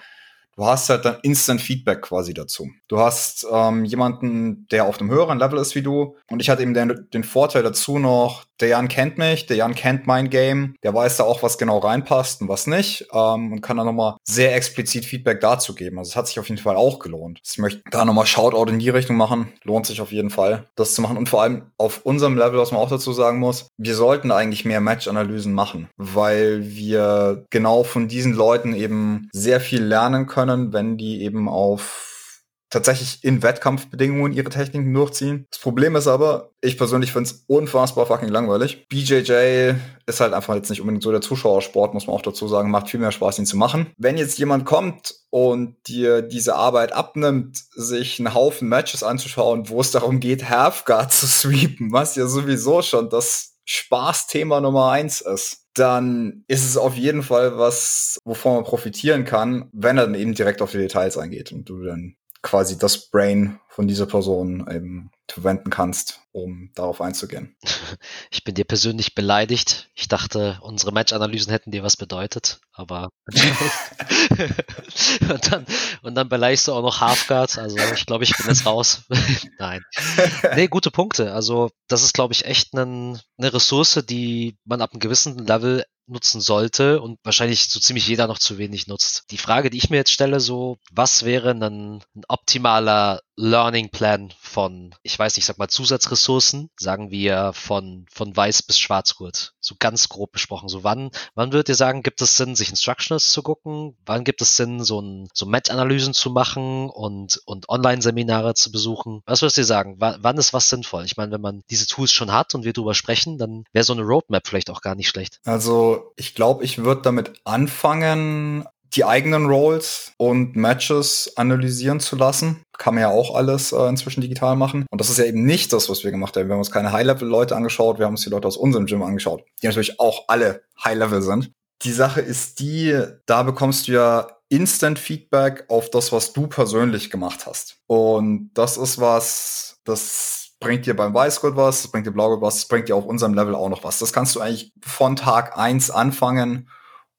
du hast halt dann Instant Feedback quasi dazu. Du hast ähm, jemanden, der auf einem höheren Level ist wie du. Und ich hatte eben den, den Vorteil dazu noch, der Jan kennt mich, der Jan kennt mein Game, der weiß da auch, was genau reinpasst und was nicht. Ähm, und kann dann nochmal sehr explizit Feedback dazu geben. Also es hat sich auf jeden Fall auch gelohnt. Ich möchte da nochmal Shoutout in die Richtung machen. Lohnt sich auf jeden Fall, das zu machen. Und vor allem auf unserem Level, was man auch dazu sagen muss, wir sollten eigentlich mehr Match-Analysen machen, weil wir genau von diesen Leuten eben sehr viel lernen können können, wenn die eben auf tatsächlich in Wettkampfbedingungen ihre Techniken durchziehen. Das Problem ist aber, ich persönlich finde es unfassbar fucking langweilig. BJJ ist halt einfach jetzt nicht unbedingt so der Zuschauersport, muss man auch dazu sagen, macht viel mehr Spaß, ihn zu machen. Wenn jetzt jemand kommt und dir diese Arbeit abnimmt, sich einen Haufen Matches anzuschauen, wo es darum geht, Halfguard zu sweepen, was ja sowieso schon das Spaßthema Nummer eins ist dann ist es auf jeden Fall was, wovon man profitieren kann, wenn er dann eben direkt auf die Details eingeht und du dann quasi das Brain von dieser Person eben verwenden kannst, um darauf einzugehen. Ich bin dir persönlich beleidigt. Ich dachte, unsere Match-Analysen hätten dir was bedeutet, aber und, dann, und dann beleidigst du auch noch Halfguard. Also ich glaube, ich bin jetzt raus. Nein. Nee, gute Punkte. Also das ist, glaube ich, echt ein, eine Ressource, die man ab einem gewissen Level nutzen sollte und wahrscheinlich so ziemlich jeder noch zu wenig nutzt. Die Frage, die ich mir jetzt stelle, so, was wäre ein, ein optimaler Learning Plan von, ich weiß nicht, sag mal Zusatzressourcen, sagen wir von, von weiß bis schwarzgurt. So ganz grob besprochen. So wann, wann würdet ihr sagen, gibt es Sinn, sich Instructionals zu gucken? Wann gibt es Sinn, so ein, so Match-Analysen zu machen und, und Online-Seminare zu besuchen? Was würdest ihr sagen? W wann ist was sinnvoll? Ich meine, wenn man diese Tools schon hat und wir drüber sprechen, dann wäre so eine Roadmap vielleicht auch gar nicht schlecht. Also, ich glaube, ich würde damit anfangen, die eigenen Roles und Matches analysieren zu lassen. Kann man ja auch alles äh, inzwischen digital machen. Und das ist ja eben nicht das, was wir gemacht haben. Wir haben uns keine High-Level-Leute angeschaut, wir haben uns die Leute aus unserem Gym angeschaut, die natürlich auch alle High-Level sind. Die Sache ist die, da bekommst du ja Instant Feedback auf das, was du persönlich gemacht hast. Und das ist was, das bringt dir beim Weißgurt was, das bringt dir Blaugurt was, das bringt dir auf unserem Level auch noch was. Das kannst du eigentlich von Tag eins anfangen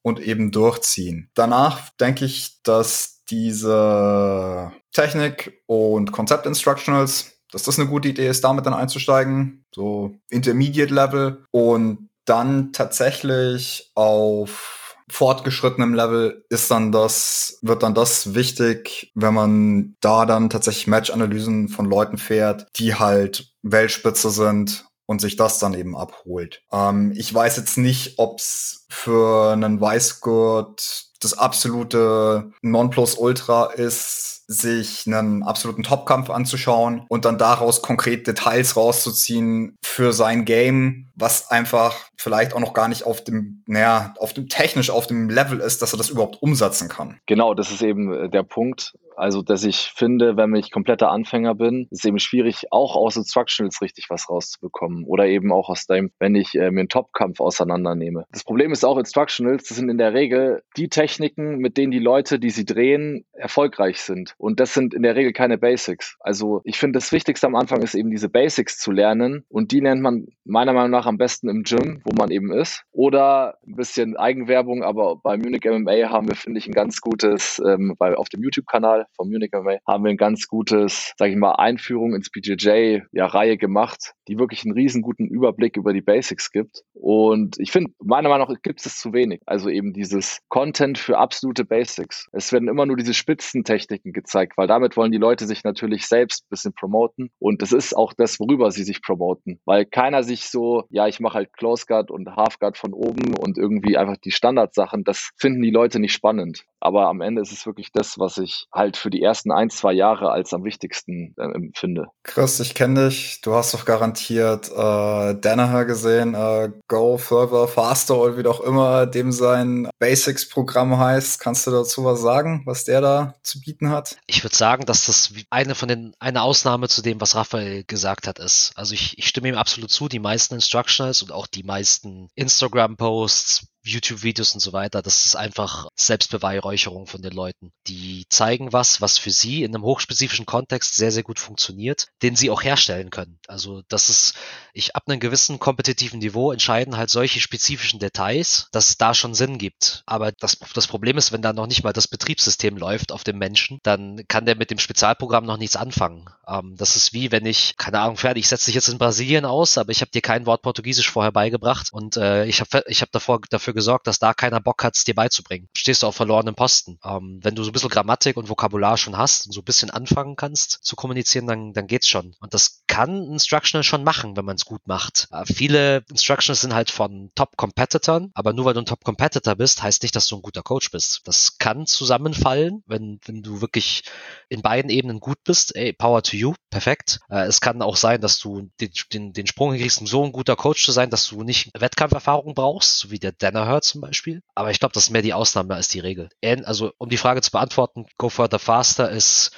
und eben durchziehen. Danach denke ich, dass diese Technik und Konzept-Instructionals, dass das eine gute Idee ist, damit dann einzusteigen, so Intermediate Level und dann tatsächlich auf fortgeschrittenem Level ist dann das, wird dann das wichtig, wenn man da dann tatsächlich Match-Analysen von Leuten fährt, die halt Weltspitze sind und sich das dann eben abholt. Ähm, ich weiß jetzt nicht, ob's für einen Weißgurt das absolute Nonplusultra ist, sich einen absoluten Topkampf anzuschauen und dann daraus konkret Details rauszuziehen für sein Game, was einfach vielleicht auch noch gar nicht auf dem, naja, auf dem technisch auf dem Level ist, dass er das überhaupt umsetzen kann. Genau, das ist eben äh, der Punkt. Also, dass ich finde, wenn ich kompletter Anfänger bin, ist es eben schwierig, auch aus Instructionals richtig was rauszubekommen. Oder eben auch aus dem, wenn ich äh, mir einen Topkampf auseinandernehme. Das Problem ist auch Instructionals, das sind in der Regel die Techniken, mit denen die Leute, die sie drehen, erfolgreich sind. Und das sind in der Regel keine Basics. Also ich finde, das Wichtigste am Anfang ist eben diese Basics zu lernen. Und die lernt man meiner Meinung nach am besten im Gym, wo man eben ist. Oder ein bisschen Eigenwerbung, aber bei Munich MMA haben wir, finde ich, ein ganz gutes, ähm, bei, auf dem YouTube-Kanal vom Munich MMA haben wir ein ganz gutes, sage ich mal, Einführung ins BJJ-Reihe ja, gemacht, die wirklich einen riesen guten Überblick über die Basics gibt. Und ich finde, meiner Meinung nach gibt es zu wenig. Also eben dieses Content für absolute Basics. Es werden immer nur diese Spitzentechniken gezeigt, weil damit wollen die Leute sich natürlich selbst ein bisschen promoten. Und das ist auch das, worüber sie sich promoten. Weil keiner sich so, ja, ich mache halt Close Guard und Half Guard von oben und irgendwie einfach die Standardsachen, das finden die Leute nicht spannend. Aber am Ende ist es wirklich das, was ich halt für die ersten ein, zwei Jahre als am wichtigsten äh, empfinde. Chris, ich kenne dich. Du hast doch garantiert äh, Danaher gesehen, äh, Go Further Faster oder wie auch immer dem sein Basics-Programm heißt. Kannst du dazu was sagen, was der da zu bieten hat? Ich würde sagen, dass das eine von den, eine Ausnahme zu dem, was Raphael gesagt hat, ist. Also ich, ich stimme ihm absolut zu. Die meisten Instructionals und auch die meisten Instagram-Posts, YouTube-Videos und so weiter, das ist einfach Selbstbeweihräucherung von den Leuten. Die zeigen was, was für sie in einem hochspezifischen Kontext sehr, sehr gut funktioniert, den sie auch herstellen können. Also das ist, ich ab einem gewissen kompetitiven Niveau entscheiden halt solche spezifischen Details, dass es da schon Sinn gibt. Aber das, das Problem ist, wenn da noch nicht mal das Betriebssystem läuft auf dem Menschen, dann kann der mit dem Spezialprogramm noch nichts anfangen. Ähm, das ist wie, wenn ich, keine Ahnung, fertig, ich setze dich jetzt in Brasilien aus, aber ich habe dir kein Wort Portugiesisch vorher beigebracht und äh, ich habe ich hab davor dafür dafür gesorgt, dass da keiner Bock hat, es dir beizubringen. Stehst du auf verlorenen Posten. Ähm, wenn du so ein bisschen Grammatik und Vokabular schon hast und so ein bisschen anfangen kannst zu kommunizieren, dann, dann geht's schon. Und das kann Instructional schon machen, wenn man es gut macht. Äh, viele Instructionals sind halt von Top-Competitoren, aber nur weil du ein Top-Competitor bist, heißt nicht, dass du ein guter Coach bist. Das kann zusammenfallen, wenn, wenn du wirklich in beiden Ebenen gut bist. Ey, Power to you, perfekt. Äh, es kann auch sein, dass du den, den, den Sprung kriegst, um so ein guter Coach zu sein, dass du nicht Wettkampferfahrung brauchst, so wie der Danner Hurt zum Beispiel. Aber ich glaube, das ist mehr die Ausnahme als die Regel. Also, um die Frage zu beantworten, Go Further Faster ist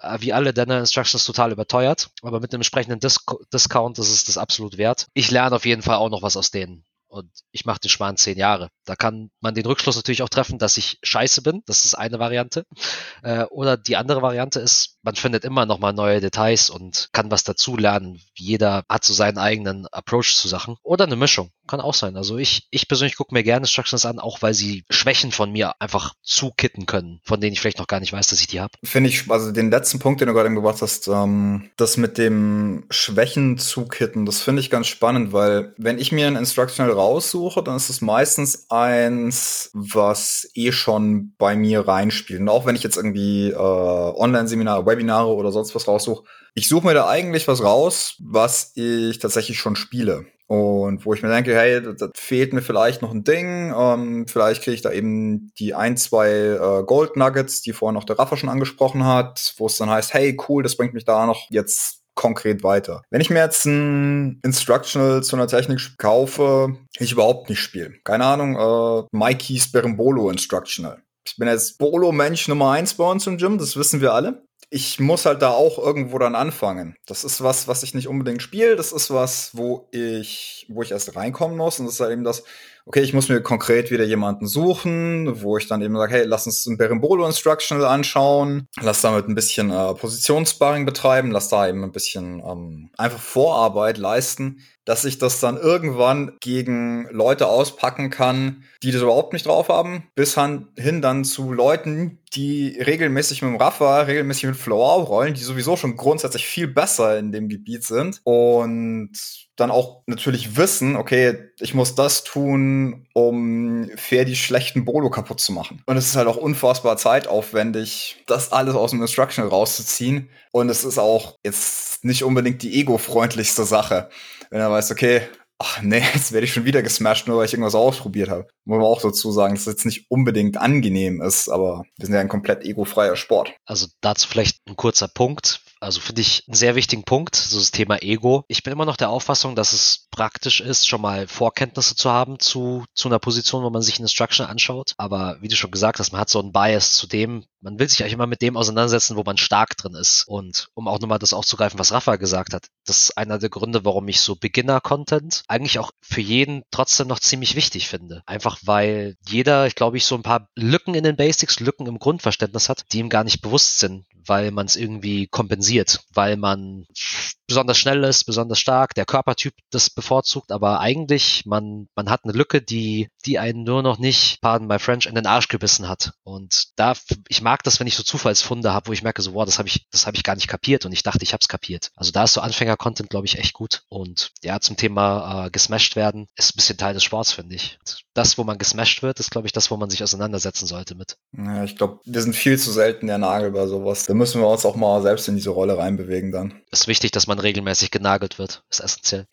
äh, wie alle deine Instructions total überteuert, aber mit einem entsprechenden Dis Discount ist es das absolut wert. Ich lerne auf jeden Fall auch noch was aus denen. Und ich mache den Schmarrn zehn Jahre. Da kann man den Rückschluss natürlich auch treffen, dass ich scheiße bin. Das ist eine Variante. Äh, oder die andere Variante ist, man findet immer noch mal neue Details und kann was dazu lernen. Jeder hat so seinen eigenen Approach zu Sachen. Oder eine Mischung. Kann auch sein. Also ich, ich persönlich gucke mir gerne Instructions an, auch weil sie Schwächen von mir einfach zukitten können, von denen ich vielleicht noch gar nicht weiß, dass ich die habe. Finde ich, also den letzten Punkt, den du gerade gebracht hast, ähm, das mit dem Schwächen zukitten, das finde ich ganz spannend, weil wenn ich mir ein Instructional raussuche, dann ist es meistens eins, was eh schon bei mir reinspielt. Und auch wenn ich jetzt irgendwie äh, Online-Seminare, Webinare oder sonst was raussuche, ich suche mir da eigentlich was raus, was ich tatsächlich schon spiele. Und wo ich mir denke, hey, da fehlt mir vielleicht noch ein Ding. Ähm, vielleicht kriege ich da eben die ein, zwei äh, Gold Nuggets, die vorhin noch der Raffa schon angesprochen hat, wo es dann heißt, hey, cool, das bringt mich da noch jetzt konkret weiter. Wenn ich mir jetzt ein Instructional zu einer Technik kaufe, ich überhaupt nicht spiele. Keine Ahnung, äh, Mikey's Berimbolo Instructional. Ich bin jetzt Bolo-Mensch Nummer eins bei uns im Gym, das wissen wir alle. Ich muss halt da auch irgendwo dann anfangen. Das ist was, was ich nicht unbedingt spiele. Das ist was, wo ich, wo ich erst reinkommen muss. Und das ist halt eben das, okay, ich muss mir konkret wieder jemanden suchen, wo ich dann eben sage, hey, lass uns ein Berimbolo Instructional anschauen, lass damit ein bisschen äh, Positionssparring betreiben, lass da eben ein bisschen ähm, einfach Vorarbeit leisten, dass ich das dann irgendwann gegen Leute auspacken kann, die das überhaupt nicht drauf haben, bis hin dann zu Leuten, die regelmäßig mit dem Raffa, regelmäßig mit Flow rollen, die sowieso schon grundsätzlich viel besser in dem Gebiet sind und dann auch natürlich wissen, okay, ich muss das tun, um fair die schlechten Bolo kaputt zu machen. Und es ist halt auch unfassbar zeitaufwendig, das alles aus dem Instructional rauszuziehen. Und es ist auch jetzt nicht unbedingt die ego-freundlichste Sache, wenn er weiß, okay, ach nee, jetzt werde ich schon wieder gesmashed, nur weil ich irgendwas ausprobiert habe. Muss man auch dazu sagen, dass es jetzt nicht unbedingt angenehm ist, aber wir sind ja ein komplett egofreier Sport. Also dazu vielleicht ein kurzer Punkt. Also finde ich einen sehr wichtigen Punkt, so das Thema Ego. Ich bin immer noch der Auffassung, dass es praktisch ist, schon mal Vorkenntnisse zu haben zu, zu einer Position, wo man sich eine Instruction anschaut. Aber wie du schon gesagt hast, man hat so einen Bias zu dem, Man will sich eigentlich immer mit dem auseinandersetzen, wo man stark drin ist. Und um auch nochmal das aufzugreifen, was Rafa gesagt hat, das ist einer der Gründe, warum ich so Beginner-Content eigentlich auch für jeden trotzdem noch ziemlich wichtig finde. Einfach weil jeder, ich glaube ich, so ein paar Lücken in den Basics, Lücken im Grundverständnis hat, die ihm gar nicht bewusst sind, weil man es irgendwie kompensiert, weil man besonders schnell ist, besonders stark, der Körpertyp das bevorzugt, aber eigentlich man man hat eine Lücke, die die einen nur noch nicht, pardon my French, in den Arsch gebissen hat. Und da ich mag das, wenn ich so Zufallsfunde habe, wo ich merke so, wow, das habe ich das habe ich gar nicht kapiert und ich dachte, ich habe es kapiert. Also da ist so Anfänger-Content, glaube ich, echt gut. Und ja, zum Thema äh, gesmashed werden ist ein bisschen Teil des Sports, finde ich. Das, wo man gesmashed wird, ist, glaube ich, das, wo man sich auseinandersetzen sollte mit. Ja, ich glaube, wir sind viel zu selten der Nagel bei sowas. Da müssen wir uns auch mal selbst in diese Rolle reinbewegen dann. Ist wichtig, dass man regelmäßig genagelt wird. Ist essentiell.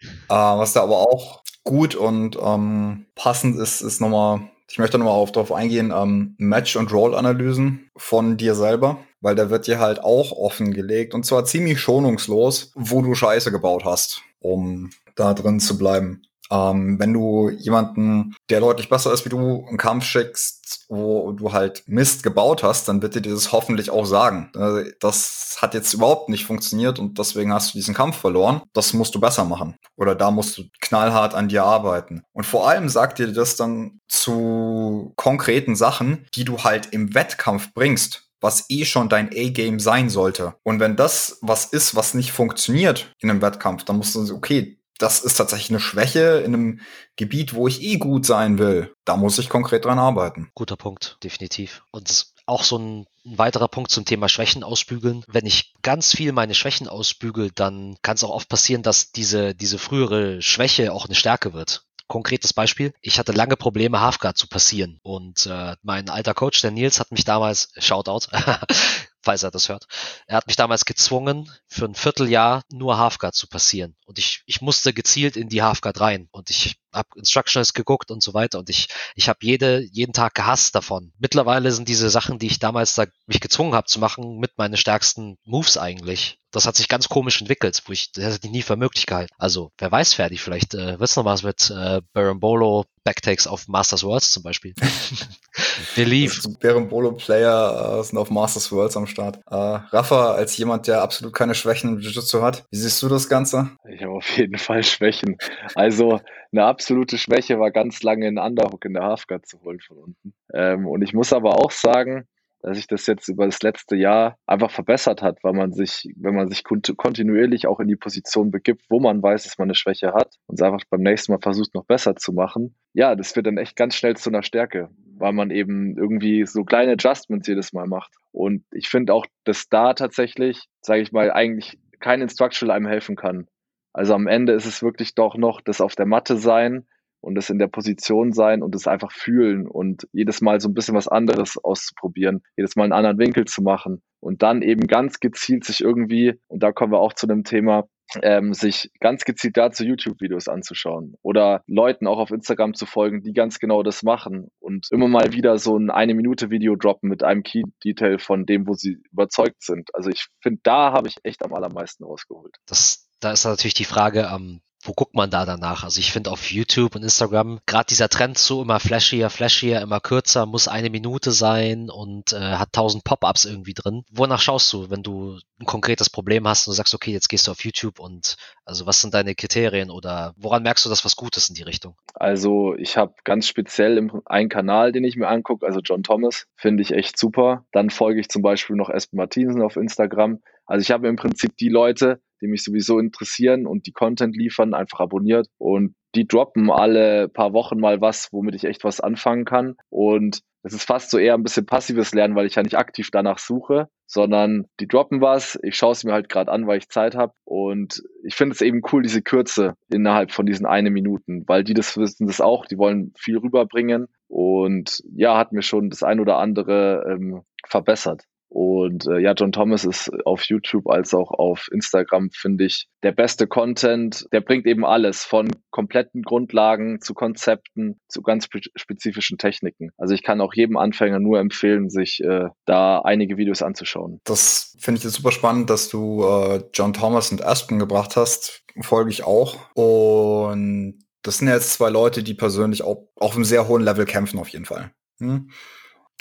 Äh, was da aber auch gut und ähm, passend ist, ist nochmal, ich möchte nochmal auf, darauf eingehen, ähm, Match- und Roll-Analysen von dir selber, weil da wird dir halt auch offengelegt und zwar ziemlich schonungslos, wo du Scheiße gebaut hast, um da drin zu bleiben. Ähm, wenn du jemanden, der deutlich besser ist wie du, einen Kampf schickst, wo du halt Mist gebaut hast, dann wird dir das hoffentlich auch sagen. Äh, das hat jetzt überhaupt nicht funktioniert und deswegen hast du diesen Kampf verloren. Das musst du besser machen. Oder da musst du knallhart an dir arbeiten. Und vor allem sagt dir das dann zu konkreten Sachen, die du halt im Wettkampf bringst was eh schon dein A-Game sein sollte. Und wenn das was ist, was nicht funktioniert in einem Wettkampf, dann musst du sagen, okay, das ist tatsächlich eine Schwäche in einem Gebiet, wo ich eh gut sein will. Da muss ich konkret dran arbeiten. Guter Punkt, definitiv. Und auch so ein, weiterer Punkt zum Thema Schwächen ausbügeln. Wenn ich ganz viel meine Schwächen ausbügel, dann kann es auch oft passieren, dass diese, diese frühere Schwäche auch eine Stärke wird. Konkretes Beispiel. Ich hatte lange Probleme, Halfguard zu passieren. Und äh, mein alter Coach, der Nils, hat mich damals, Shoutout, falls er das hört. Er hat mich damals gezwungen, für ein Vierteljahr nur Halfguard zu passieren. Und ich, ich musste gezielt in die Halfguard rein. Und ich habe Instructionals geguckt und so weiter. Und ich, ich habe jede, jeden Tag gehasst davon. Mittlerweile sind diese Sachen, die ich damals da mich gezwungen habe zu machen, mit meine stärksten Moves eigentlich. Das hat sich ganz komisch entwickelt, wo ich, das hätte ich nie für möglich gehalten. Also, wer weiß, Ferdi, vielleicht äh, wird's noch was mit äh, Barambolo Backtakes auf Masters Worlds zum Beispiel. Believe. Barambolo-Player äh, sind auf Masters Worlds am Start. Äh, Rafa, als jemand, der absolut keine Schwächen im Jiu-Jitsu hat, wie siehst du das Ganze? Ich habe auf jeden Fall Schwächen. Also, eine absolute Schwäche war ganz lange in Underhook in der Halfguard zu holen von unten. Ähm, und ich muss aber auch sagen, dass sich das jetzt über das letzte Jahr einfach verbessert hat, weil man sich, wenn man sich kontinuierlich auch in die Position begibt, wo man weiß, dass man eine Schwäche hat und es einfach beim nächsten Mal versucht, noch besser zu machen, ja, das wird dann echt ganz schnell zu einer Stärke, weil man eben irgendwie so kleine Adjustments jedes Mal macht. Und ich finde auch, dass da tatsächlich, sage ich mal, eigentlich kein Instructional einem helfen kann. Also am Ende ist es wirklich doch noch das auf der Matte sein, und das in der Position sein und es einfach fühlen und jedes Mal so ein bisschen was anderes auszuprobieren, jedes Mal einen anderen Winkel zu machen und dann eben ganz gezielt sich irgendwie, und da kommen wir auch zu dem Thema, ähm, sich ganz gezielt dazu YouTube-Videos anzuschauen oder Leuten auch auf Instagram zu folgen, die ganz genau das machen und immer mal wieder so ein eine Minute Video droppen mit einem Key-Detail von dem, wo sie überzeugt sind. Also ich finde, da habe ich echt am allermeisten rausgeholt. Das, da ist natürlich die Frage, ähm, wo guckt man da danach? Also ich finde auf YouTube und Instagram gerade dieser Trend so immer flashier, flashier, immer kürzer, muss eine Minute sein und äh, hat tausend Pop-ups irgendwie drin. Wonach schaust du, wenn du ein konkretes Problem hast und du sagst, okay, jetzt gehst du auf YouTube und also was sind deine Kriterien oder woran merkst du, dass was Gutes in die Richtung? Also ich habe ganz speziell einen Kanal, den ich mir angucke, also John Thomas, finde ich echt super. Dann folge ich zum Beispiel noch Espen Martinsen auf Instagram. Also ich habe im Prinzip die Leute, die mich sowieso interessieren und die Content liefern, einfach abonniert. Und die droppen alle paar Wochen mal was, womit ich echt was anfangen kann. Und es ist fast so eher ein bisschen passives Lernen, weil ich ja nicht aktiv danach suche, sondern die droppen was, ich schaue es mir halt gerade an, weil ich Zeit habe. Und ich finde es eben cool, diese Kürze innerhalb von diesen eine Minuten, weil die das wissen das auch, die wollen viel rüberbringen. Und ja, hat mir schon das ein oder andere ähm, verbessert. Und äh, ja, John Thomas ist auf YouTube als auch auf Instagram, finde ich, der beste Content. Der bringt eben alles von kompletten Grundlagen zu Konzepten zu ganz spe spezifischen Techniken. Also ich kann auch jedem Anfänger nur empfehlen, sich äh, da einige Videos anzuschauen. Das finde ich jetzt super spannend, dass du äh, John Thomas und Aspen gebracht hast. Folge ich auch. Und das sind jetzt zwei Leute, die persönlich auch auf einem sehr hohen Level kämpfen, auf jeden Fall. Hm?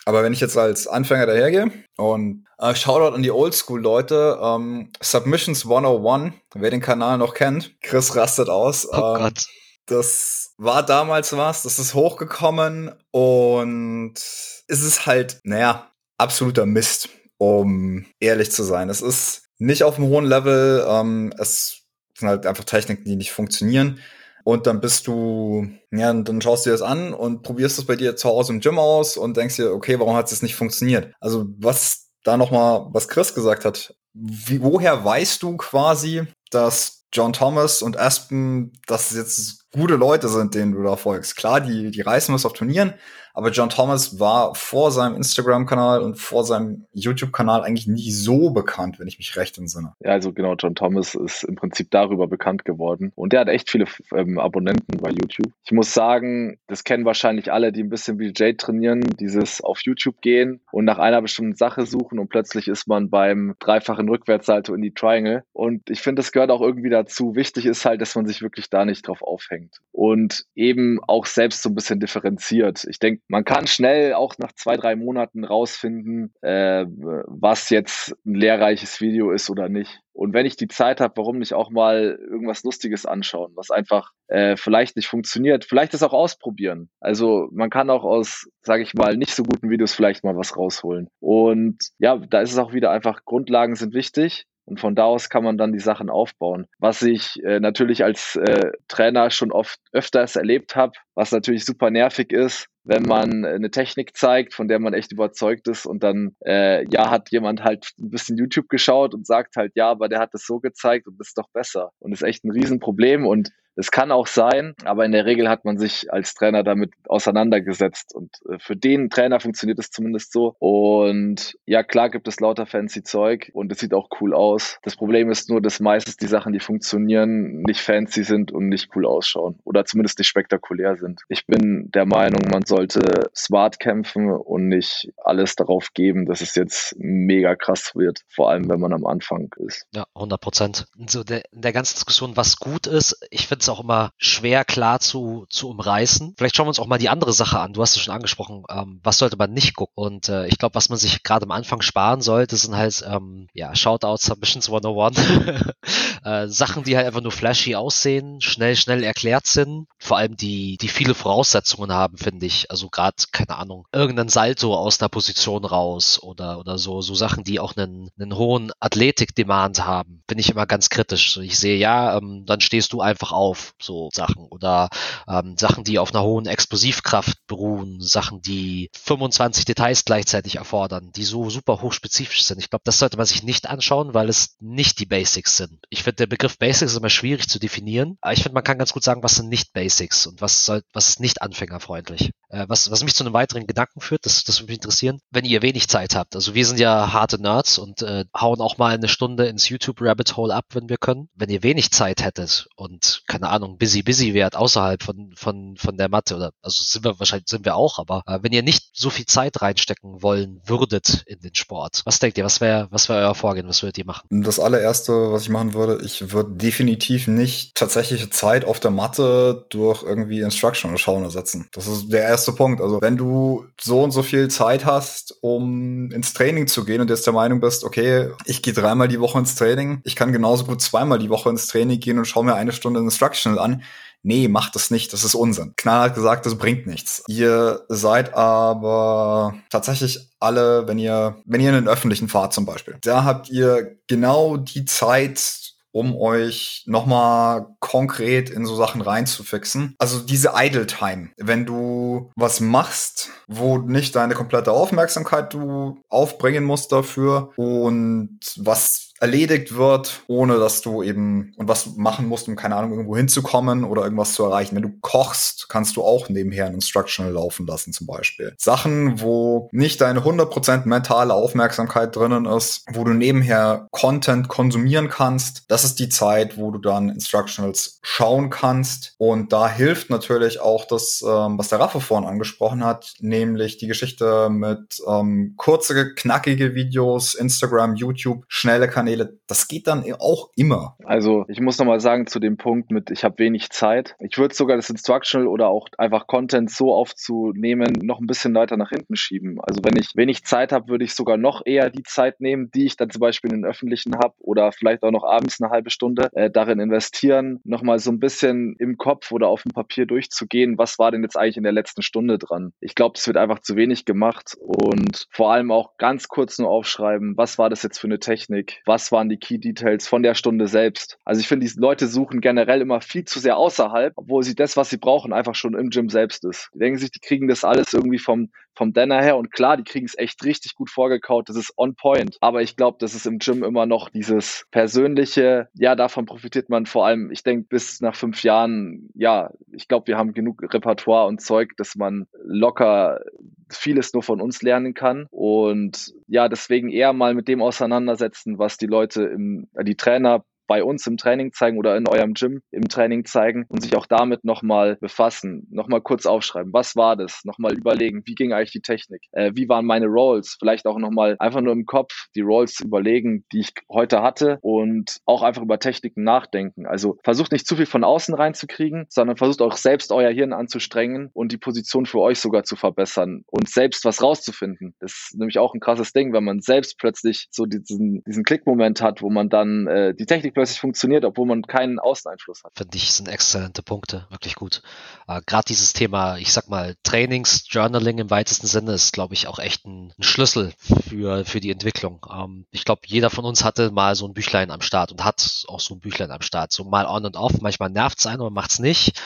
Aber wenn ich jetzt als Anfänger dahergehe und äh, Shoutout an die Oldschool-Leute, ähm, Submissions 101, wer den Kanal noch kennt, Chris rastet aus. Oh ähm, Gott. Das war damals was, das ist hochgekommen und es ist halt, naja, absoluter Mist, um ehrlich zu sein. Es ist nicht auf einem hohen Level, ähm, es sind halt einfach Techniken, die nicht funktionieren. Und dann bist du, ja, dann schaust du dir das an und probierst es bei dir zu Hause im Gym aus und denkst dir, okay, warum hat es nicht funktioniert? Also was da nochmal, was Chris gesagt hat, wie, woher weißt du quasi, dass John Thomas und Aspen, dass es jetzt gute Leute sind, denen du da folgst? Klar, die, die reißen was auf Turnieren, aber John Thomas war vor seinem Instagram-Kanal und vor seinem YouTube-Kanal eigentlich nie so bekannt, wenn ich mich recht entsinne. Ja, also genau, John Thomas ist im Prinzip darüber bekannt geworden. Und der hat echt viele ähm, Abonnenten bei YouTube. Ich muss sagen, das kennen wahrscheinlich alle, die ein bisschen wie Jade trainieren, dieses auf YouTube gehen und nach einer bestimmten Sache suchen und plötzlich ist man beim dreifachen Rückwärtssalto in die Triangle. Und ich finde, das gehört auch irgendwie dazu. Wichtig ist halt, dass man sich wirklich da nicht drauf aufhängt und eben auch selbst so ein bisschen differenziert. Ich denke, man kann schnell auch nach zwei, drei Monaten rausfinden, äh, was jetzt ein lehrreiches Video ist oder nicht. Und wenn ich die Zeit habe, warum nicht auch mal irgendwas Lustiges anschauen, was einfach äh, vielleicht nicht funktioniert. Vielleicht das auch ausprobieren. Also man kann auch aus, sage ich mal, nicht so guten Videos vielleicht mal was rausholen. Und ja, da ist es auch wieder einfach, Grundlagen sind wichtig. Und von da aus kann man dann die Sachen aufbauen. Was ich äh, natürlich als äh, Trainer schon oft öfters erlebt habe, was natürlich super nervig ist, wenn man eine Technik zeigt, von der man echt überzeugt ist und dann, äh, ja, hat jemand halt ein bisschen YouTube geschaut und sagt halt, ja, aber der hat es so gezeigt und ist doch besser. Und ist echt ein Riesenproblem und es kann auch sein, aber in der Regel hat man sich als Trainer damit auseinandergesetzt und äh, für den Trainer funktioniert es zumindest so. Und ja, klar gibt es lauter fancy Zeug und es sieht auch cool aus. Das Problem ist nur, dass meistens die Sachen, die funktionieren, nicht fancy sind und nicht cool ausschauen oder zumindest nicht spektakulär sind. Ich bin der Meinung, man sollte smart kämpfen und nicht alles darauf geben, dass es jetzt mega krass wird, vor allem wenn man am Anfang ist. Ja, 100 Prozent. So der, in der ganzen Diskussion, was gut ist, ich finde es auch immer schwer klar zu, zu umreißen. Vielleicht schauen wir uns auch mal die andere Sache an. Du hast es schon angesprochen, ähm, was sollte man nicht gucken? Und äh, ich glaube, was man sich gerade am Anfang sparen sollte, sind halt, ähm, ja, Shoutout Submissions 101. äh, Sachen, die halt einfach nur flashy aussehen, schnell, schnell erklärt sind. Vor allem die, die viele Voraussetzungen haben, finde ich. Also gerade, keine Ahnung, irgendein Salto aus der Position raus oder, oder so, so Sachen, die auch einen, einen hohen Athletik-Demand haben, bin ich immer ganz kritisch. Ich sehe, ja, ähm, dann stehst du einfach auf auf, so Sachen. Oder ähm, Sachen, die auf einer hohen Explosivkraft beruhen, Sachen, die 25 Details gleichzeitig erfordern, die so super hochspezifisch sind. Ich glaube, das sollte man sich nicht anschauen, weil es nicht die Basics sind. Ich finde, der Begriff Basics ist immer schwierig zu definieren, aber ich finde, man kann ganz gut sagen, was sind nicht Basics und was soll, was ist nicht anfängerfreundlich. Äh, was, was mich zu einem weiteren Gedanken führt, das, das würde mich interessieren, wenn ihr wenig Zeit habt. Also wir sind ja harte Nerds und äh, hauen auch mal eine Stunde ins YouTube Rabbit Hole ab, wenn wir können. Wenn ihr wenig Zeit hättet und keine Ahnung, busy, busy wärt außerhalb von, von, von der Matte oder, also sind wir wahrscheinlich, sind wir auch, aber äh, wenn ihr nicht so viel Zeit reinstecken wollen würdet in den Sport, was denkt ihr, was wäre, was wäre euer Vorgehen, was würdet ihr machen? Das allererste, was ich machen würde, ich würde definitiv nicht tatsächliche Zeit auf der Matte durch irgendwie Instructional schauen ersetzen. Das ist der erste Punkt. Also wenn du so und so viel Zeit hast, um ins Training zu gehen und jetzt der Meinung bist, okay, ich gehe dreimal die Woche ins Training, ich kann genauso gut zweimal die Woche ins Training gehen und schaue mir eine Stunde Instructional an, nee, macht das nicht, das ist Unsinn. Knall hat gesagt, das bringt nichts. Ihr seid aber tatsächlich alle, wenn ihr, wenn ihr in den öffentlichen fahrt zum Beispiel, da habt ihr genau die Zeit, um euch nochmal konkret in so Sachen reinzufixen. Also diese Idle Time. Wenn du was machst, wo nicht deine komplette Aufmerksamkeit du aufbringen musst dafür und was erledigt wird, ohne dass du eben und was machen musst, um keine Ahnung irgendwo hinzukommen oder irgendwas zu erreichen. Wenn du kochst, kannst du auch nebenher ein Instructional laufen lassen zum Beispiel. Sachen, wo nicht deine 100% mentale Aufmerksamkeit drinnen ist, wo du nebenher Content konsumieren kannst, das ist die Zeit, wo du dann Instructionals schauen kannst. Und da hilft natürlich auch das, ähm, was der Raffe vorhin angesprochen hat, nämlich die Geschichte mit ähm, kurze, knackige Videos, Instagram, YouTube, schnelle Kanäle Kanäle, das geht dann auch immer. Also ich muss nochmal sagen zu dem Punkt mit, ich habe wenig Zeit. Ich würde sogar das Instructional oder auch einfach Content so aufzunehmen, noch ein bisschen weiter nach hinten schieben. Also wenn ich wenig Zeit habe, würde ich sogar noch eher die Zeit nehmen, die ich dann zum Beispiel in den öffentlichen habe oder vielleicht auch noch abends eine halbe Stunde äh, darin investieren, nochmal so ein bisschen im Kopf oder auf dem Papier durchzugehen, was war denn jetzt eigentlich in der letzten Stunde dran. Ich glaube, es wird einfach zu wenig gemacht und vor allem auch ganz kurz nur aufschreiben, was war das jetzt für eine Technik, was waren die Key Details von der Stunde selbst. Also ich finde, die Leute suchen generell immer viel zu sehr außerhalb, obwohl sie das, was sie brauchen, einfach schon im Gym selbst ist. Die denken sich, die kriegen das alles irgendwie vom, vom Denner her. Und klar, die kriegen es echt richtig gut vorgekaut, das ist on point. Aber ich glaube, das ist im Gym immer noch dieses persönliche, ja, davon profitiert man vor allem, ich denke, bis nach fünf Jahren, ja, ich glaube, wir haben genug Repertoire und Zeug, dass man locker vieles nur von uns lernen kann. Und ja, deswegen eher mal mit dem auseinandersetzen, was die Leute im, die Trainer bei uns im Training zeigen oder in eurem Gym im Training zeigen und sich auch damit nochmal befassen, nochmal kurz aufschreiben, was war das, nochmal überlegen, wie ging eigentlich die Technik, äh, wie waren meine Rolls, vielleicht auch nochmal einfach nur im Kopf die Rolls überlegen, die ich heute hatte und auch einfach über Techniken nachdenken. Also versucht nicht zu viel von außen reinzukriegen, sondern versucht auch selbst euer Hirn anzustrengen und die Position für euch sogar zu verbessern und selbst was rauszufinden. Das ist nämlich auch ein krasses Ding, wenn man selbst plötzlich so diesen, diesen Klickmoment hat, wo man dann äh, die Technik plötzlich funktioniert, obwohl man keinen Außeneinfluss hat. Finde ich, sind exzellente Punkte, wirklich gut. Äh, Gerade dieses Thema, ich sag mal, Trainings, Journaling im weitesten Sinne ist, glaube ich, auch echt ein, ein, Schlüssel für, für die Entwicklung. Ähm, ich glaube, jeder von uns hatte mal so ein Büchlein am Start und hat auch so ein Büchlein am Start. So mal on und off, manchmal nervt es einen, aber macht es nicht.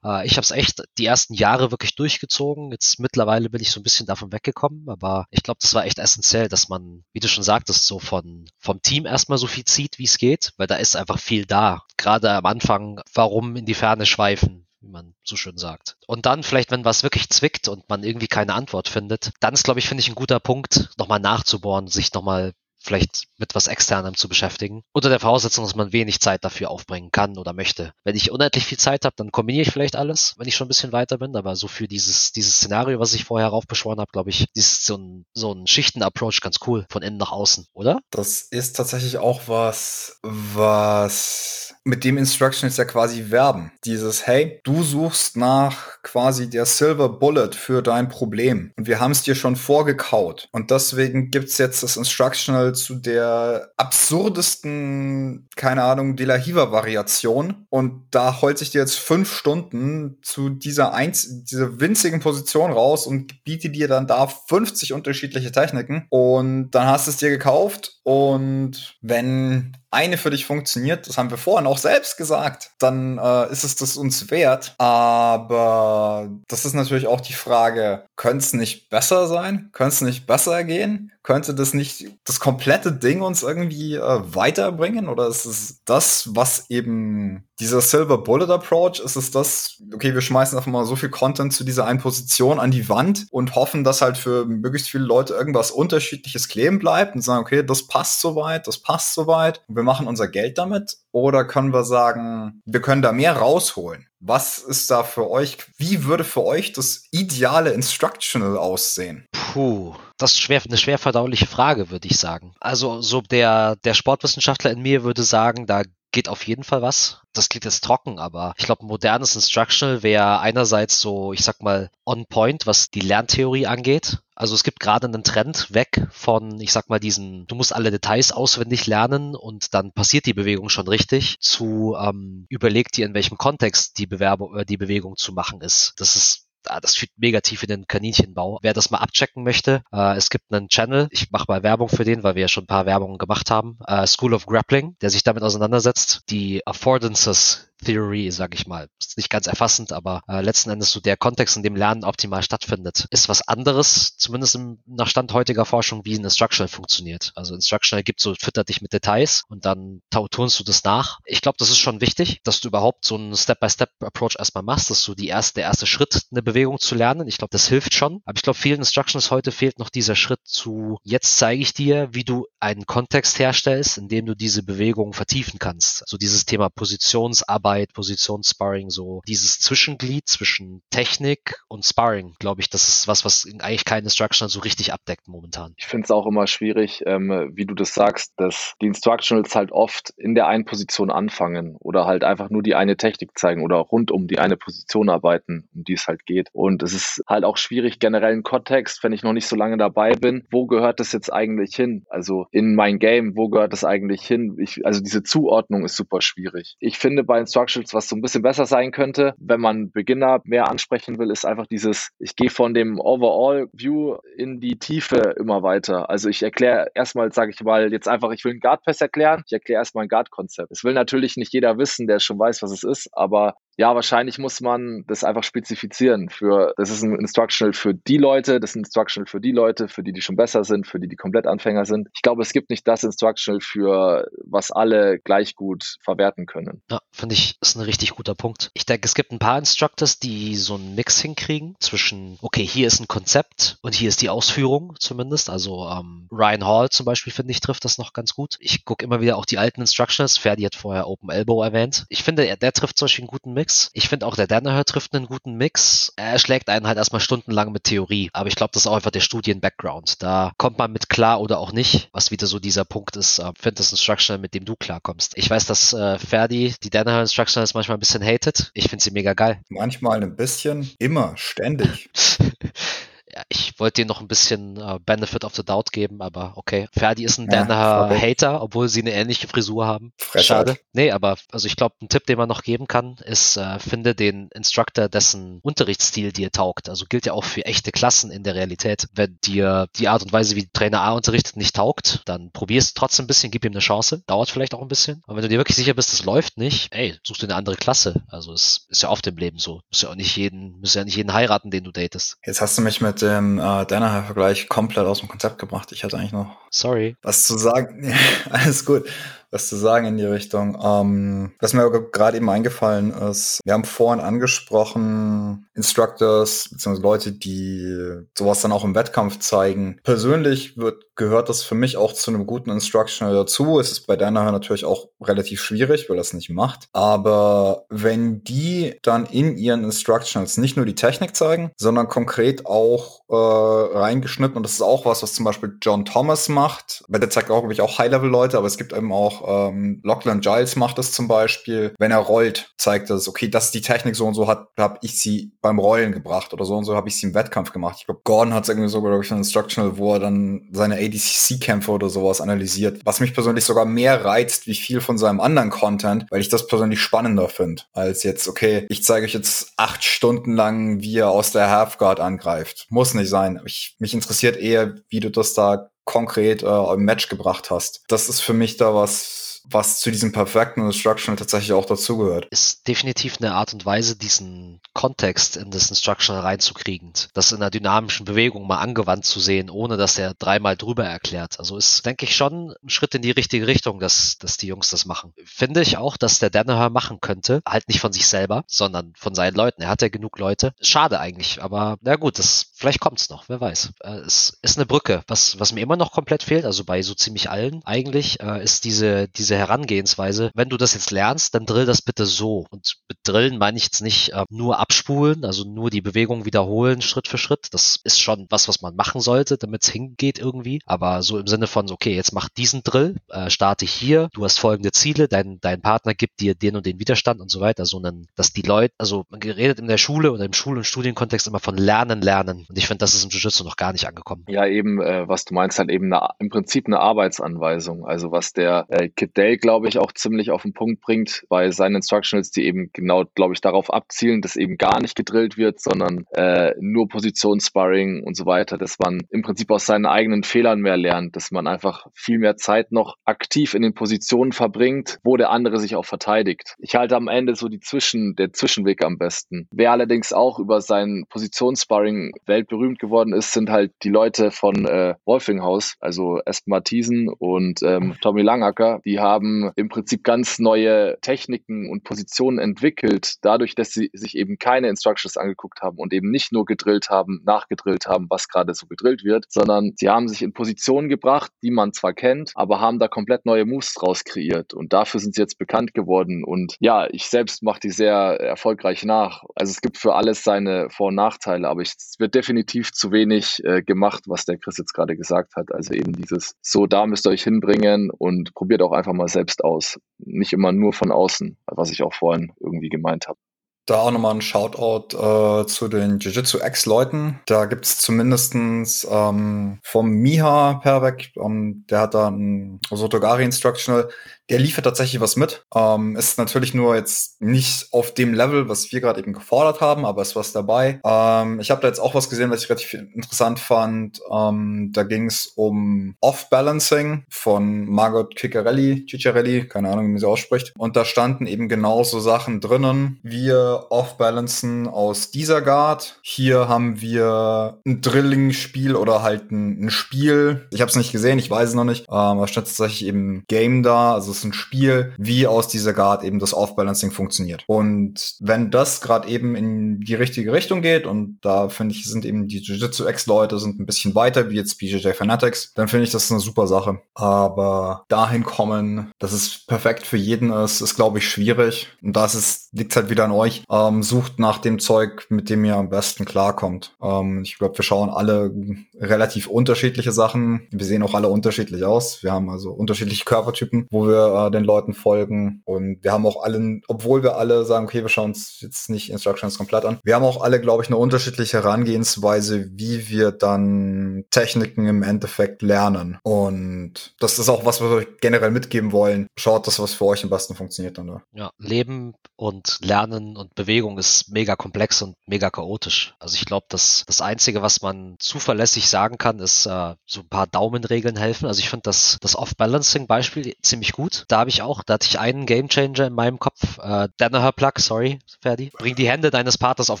Äh, ich habe es echt die ersten Jahre wirklich durchgezogen. Jetzt mittlerweile bin ich so ein bisschen davon weggekommen, aber ich glaube, das war echt essentiell, dass man, wie du schon sagtest, so von vom Team erstmal so viel zieht, wie es geht, weil da ist einfach viel da. Gerade am Anfang, warum in die Ferne schweifen, wie man so schön sagt. Und dann vielleicht, wenn was wirklich zwickt und man irgendwie keine Antwort findet, dann ist, glaube ich, finde ich ein guter Punkt, nochmal nachzubohren, sich nochmal vielleicht mit was Externem zu beschäftigen. Unter der Voraussetzung, dass man wenig Zeit dafür aufbringen kann oder möchte. Wenn ich unendlich viel Zeit habe, dann kombiniere ich vielleicht alles, wenn ich schon ein bisschen weiter bin. Aber so für dieses, dieses Szenario, was ich vorher raufbeschworen habe, glaube ich, ist so ein, so ein Schichten-Approach ganz cool, von innen nach außen, oder? Das ist tatsächlich auch was, was mit dem Instructions ja quasi werben. Dieses, hey, du suchst nach quasi der Silver Bullet für dein Problem. Und wir haben es dir schon vorgekaut. Und deswegen gibt's jetzt das Instructional zu der absurdesten, keine Ahnung, De La Hiva-Variation. Und da holt sich dir jetzt fünf Stunden zu dieser, einz dieser winzigen Position raus und biete dir dann da 50 unterschiedliche Techniken. Und dann hast du es dir gekauft. Und wenn eine für dich funktioniert, das haben wir vorhin auch selbst gesagt, dann äh, ist es das uns wert. Aber das ist natürlich auch die Frage, könnte es nicht besser sein? Könnte es nicht besser gehen? Könnte das nicht das komplette Ding uns irgendwie äh, weiterbringen? Oder ist es das, was eben dieser Silver Bullet Approach, ist es das, okay, wir schmeißen einfach mal so viel Content zu dieser einen Position an die Wand und hoffen, dass halt für möglichst viele Leute irgendwas Unterschiedliches kleben bleibt und sagen, okay, das passt soweit, das passt soweit und wir machen unser Geld damit? Oder können wir sagen, wir können da mehr rausholen? Was ist da für euch, wie würde für euch das ideale Instructional aussehen? Puh, das ist schwer, eine schwer verdauliche Frage, würde ich sagen. Also so der, der Sportwissenschaftler in mir würde sagen, da geht auf jeden Fall was. Das klingt jetzt trocken, aber ich glaube, modernes Instructional wäre einerseits so, ich sag mal, on point, was die Lerntheorie angeht. Also es gibt gerade einen Trend weg von, ich sag mal, diesen, du musst alle Details auswendig lernen und dann passiert die Bewegung schon richtig, zu ähm, überleg dir, in welchem Kontext die, Bewerbung, äh, die Bewegung zu machen ist. Das ist ah, das führt mega tief in den Kaninchenbau. Wer das mal abchecken möchte, äh, es gibt einen Channel, ich mache mal Werbung für den, weil wir ja schon ein paar Werbungen gemacht haben, äh, School of Grappling, der sich damit auseinandersetzt, die Affordances Theory, sage ich mal. Ist nicht ganz erfassend, aber äh, letzten Endes so der Kontext, in dem Lernen optimal stattfindet, ist was anderes, zumindest im, nach Stand heutiger Forschung, wie ein Instructional funktioniert. Also Instructional gibt so, füttert dich mit Details und dann turnst du das nach. Ich glaube, das ist schon wichtig, dass du überhaupt so einen Step-by-Step-Approach erstmal machst, dass du die erste, der erste Schritt, eine Bewegung zu lernen. Ich glaube, das hilft schon. Aber ich glaube, vielen Instructions heute fehlt noch dieser Schritt zu, jetzt zeige ich dir, wie du einen Kontext herstellst, in dem du diese Bewegung vertiefen kannst. So dieses Thema Positionsarbeit Teamarbeit, Positionssparring, so dieses Zwischenglied zwischen Technik und Sparring, glaube ich, das ist was, was eigentlich kein Instructional so richtig abdeckt momentan. Ich finde es auch immer schwierig, ähm, wie du das sagst, dass die Instructionals halt oft in der einen Position anfangen oder halt einfach nur die eine Technik zeigen oder rund um die eine Position arbeiten, um die es halt geht. Und es ist halt auch schwierig, generell im Kontext, wenn ich noch nicht so lange dabei bin, wo gehört das jetzt eigentlich hin? Also in mein Game, wo gehört das eigentlich hin? Ich, also diese Zuordnung ist super schwierig. Ich finde bei Instructionals, was so ein bisschen besser sein könnte, wenn man Beginner mehr ansprechen will, ist einfach dieses, ich gehe von dem Overall View in die Tiefe immer weiter. Also ich erkläre erstmal, sage ich mal, jetzt einfach, ich will ein Guard Pass erklären. Ich erkläre erstmal ein Guard Konzept. Es will natürlich nicht jeder wissen, der schon weiß, was es ist, aber ja, wahrscheinlich muss man das einfach spezifizieren. Für das ist ein Instructional für die Leute, das ist ein Instructional für die Leute, für die die schon besser sind, für die die komplett Anfänger sind. Ich glaube, es gibt nicht das Instructional für was alle gleich gut verwerten können. Ja, finde ich ist ein richtig guter Punkt. Ich denke, es gibt ein paar Instructors, die so einen Mix hinkriegen zwischen okay, hier ist ein Konzept und hier ist die Ausführung zumindest. Also ähm, Ryan Hall zum Beispiel finde ich trifft das noch ganz gut. Ich gucke immer wieder auch die alten Instructionals. Ferdi hat vorher Open Elbow erwähnt. Ich finde, er, der trifft zum Beispiel einen guten Mix. Mix. Ich finde auch, der Danaher trifft einen guten Mix. Er schlägt einen halt erstmal stundenlang mit Theorie. Aber ich glaube, das ist auch einfach der Studien-Background. Da kommt man mit klar oder auch nicht, was wieder so dieser Punkt ist. Äh, finde das Instructional, mit dem du klarkommst. Ich weiß, dass äh, Ferdi die Danaher Instructionals manchmal ein bisschen hatet. Ich finde sie mega geil. Manchmal ein bisschen, immer, ständig. ja, ich wollte dir noch ein bisschen äh, Benefit of the Doubt geben, aber okay. Ferdi ist ein ja, Danaher-Hater, obwohl sie eine ähnliche Frisur haben. Frechheit. Schade. Nee, aber also ich glaube, ein Tipp, den man noch geben kann, ist, äh, finde den Instructor, dessen Unterrichtsstil dir taugt. Also gilt ja auch für echte Klassen in der Realität. Wenn dir die Art und Weise, wie Trainer A unterrichtet, nicht taugt, dann probierst trotzdem ein bisschen, gib ihm eine Chance. Dauert vielleicht auch ein bisschen. Aber wenn du dir wirklich sicher bist, es läuft nicht, ey, suchst du eine andere Klasse. Also es ist ja oft im Leben so. Du musst ja auch nicht jeden, musst ja nicht jeden heiraten, den du datest. Jetzt hast du mich mit dem äh, Danaher-Vergleich komplett aus dem Konzept gebracht. Ich hatte eigentlich noch Sorry. was zu sagen. alles gut was zu sagen in die Richtung. Ähm, was mir gerade eben eingefallen ist, wir haben vorhin angesprochen, Instructors, beziehungsweise Leute, die sowas dann auch im Wettkampf zeigen. Persönlich wird, gehört das für mich auch zu einem guten Instructional dazu. Es ist bei Danaher natürlich auch relativ schwierig, weil das nicht macht. Aber wenn die dann in ihren Instructionals nicht nur die Technik zeigen, sondern konkret auch äh, reingeschnitten, und das ist auch was, was zum Beispiel John Thomas macht, weil der zeigt auch, glaube ich, auch High-Level-Leute, aber es gibt eben auch ähm, Lachlan Giles macht das zum Beispiel. Wenn er rollt, zeigt das, okay, das ist die Technik so und so hat, habe ich sie beim Rollen gebracht oder so und so habe ich sie im Wettkampf gemacht. Ich glaube, Gordon hat irgendwie so, glaube ich, ein Instructional, wo er dann seine ADCC-Kämpfe oder sowas analysiert. Was mich persönlich sogar mehr reizt, wie viel von seinem anderen Content, weil ich das persönlich spannender finde, als jetzt, okay, ich zeige euch jetzt acht Stunden lang, wie er aus der Halfguard angreift. Muss nicht sein. Ich, mich interessiert eher, wie du das da konkret äh, im Match gebracht hast. Das ist für mich da was, was zu diesem perfekten Instructional tatsächlich auch dazugehört. Ist definitiv eine Art und Weise, diesen Kontext in das Instructional reinzukriegen. Das in einer dynamischen Bewegung mal angewandt zu sehen, ohne dass er dreimal drüber erklärt. Also ist, denke ich, schon ein Schritt in die richtige Richtung, dass, dass die Jungs das machen. Finde ich auch, dass der Danaher machen könnte. Halt nicht von sich selber, sondern von seinen Leuten. Er hat ja genug Leute. Schade eigentlich, aber na gut, das, vielleicht kommt's noch, wer weiß. Äh, es ist eine Brücke. Was, was mir immer noch komplett fehlt, also bei so ziemlich allen eigentlich, äh, ist diese, diese Herangehensweise. Wenn du das jetzt lernst, dann drill das bitte so. Und mit Drillen meine ich jetzt nicht äh, nur abspulen, also nur die Bewegung wiederholen, Schritt für Schritt. Das ist schon was, was man machen sollte, damit es hingeht irgendwie. Aber so im Sinne von, okay, jetzt mach diesen Drill, äh, starte hier, du hast folgende Ziele, dein, dein Partner gibt dir den und den Widerstand und so weiter, sondern dass die Leute, also man redet in der Schule oder im Schul- und Studienkontext immer von Lernen, Lernen. Und ich finde, das ist im Jiu-Jitsu noch gar nicht angekommen. Ja, eben, äh, was du meinst, halt eben eine, im Prinzip eine Arbeitsanweisung. Also was der äh, Kid Dale, glaube ich, auch ziemlich auf den Punkt bringt bei seinen Instructionals, die eben genau, glaube ich, darauf abzielen, dass eben gar nicht gedrillt wird, sondern äh, nur Positionssparring und so weiter, dass man im Prinzip aus seinen eigenen Fehlern mehr lernt, dass man einfach viel mehr Zeit noch aktiv in den Positionen verbringt, wo der andere sich auch verteidigt. Ich halte am Ende so die Zwischen, der Zwischenweg am besten. Wer allerdings auch über seinen Positionssparring weltberühmt geworden ist, sind halt die Leute von äh, Wolfinghaus, also Espen Mathisen und ähm, Tommy Langacker. Die haben im Prinzip ganz neue Techniken und Positionen entwickelt, dadurch, dass sie sich eben keine Instructions angeguckt haben und eben nicht nur gedrillt haben, nachgedrillt haben, was gerade so gedrillt wird, sondern sie haben sich in Positionen gebracht, die man zwar kennt, aber haben da komplett neue Moves draus kreiert und dafür sind sie jetzt bekannt geworden und ja, ich selbst mache die sehr erfolgreich nach. Also es gibt für alles seine Vor- und Nachteile, aber es wird definitiv zu wenig äh, gemacht, was der Chris jetzt gerade gesagt hat. Also eben dieses, so da müsst ihr euch hinbringen und probiert auch einfach mal selbst aus. Nicht immer nur von außen, was ich auch vorhin irgendwie gemeint habe. Da auch nochmal ein Shoutout äh, zu den Jiu-Jitsu X-Leuten. Da gibt's zumindestens ähm, vom Miha Pervek, ähm, der hat da ein Sotogari Instructional, der liefert tatsächlich was mit. Ähm, ist natürlich nur jetzt nicht auf dem Level, was wir gerade eben gefordert haben, aber ist was dabei. Ähm, ich habe da jetzt auch was gesehen, was ich relativ interessant fand. Ähm, da ging es um Off-Balancing von Margot Ciccarelli, Ciccarelli, keine Ahnung, wie man sie ausspricht. Und da standen eben genauso Sachen drinnen. Wir off-balancen aus dieser Guard. Hier haben wir ein Drilling-Spiel oder halt ein, ein Spiel. Ich habe es nicht gesehen, ich weiß es noch nicht. Ähm, aber stand tatsächlich eben Game da. Also ein Spiel, wie aus dieser Guard eben das Off-Balancing funktioniert. Und wenn das gerade eben in die richtige Richtung geht, und da finde ich, sind eben die Jiu-Jitsu X-Leute sind ein bisschen weiter, wie jetzt BJJ Fanatics, dann finde ich das eine super Sache. Aber dahin kommen, dass es perfekt für jeden ist, ist, glaube ich, schwierig. Und das ist, liegt halt wieder an euch. Ähm, sucht nach dem Zeug, mit dem ihr am besten klarkommt. Ähm, ich glaube, wir schauen alle relativ unterschiedliche Sachen. Wir sehen auch alle unterschiedlich aus. Wir haben also unterschiedliche Körpertypen, wo wir äh, den Leuten folgen. Und wir haben auch alle, obwohl wir alle sagen, okay, wir schauen uns jetzt nicht Instructions komplett an, wir haben auch alle, glaube ich, eine unterschiedliche Herangehensweise, wie wir dann Techniken im Endeffekt lernen. Und das ist auch was, was wir euch generell mitgeben wollen. Schaut das, was für euch am besten funktioniert dann. Oder? Ja, Leben und Lernen und Bewegung ist mega komplex und mega chaotisch. Also ich glaube, dass das Einzige, was man zuverlässig sagen kann, ist äh, so ein paar Daumenregeln helfen. Also ich finde das, das Off-Balancing-Beispiel ziemlich gut. Da habe ich auch, da hatte ich einen Gamechanger in meinem Kopf. Äh, Danaher Plug, sorry, Ferdi. Bring die Hände deines Partners auf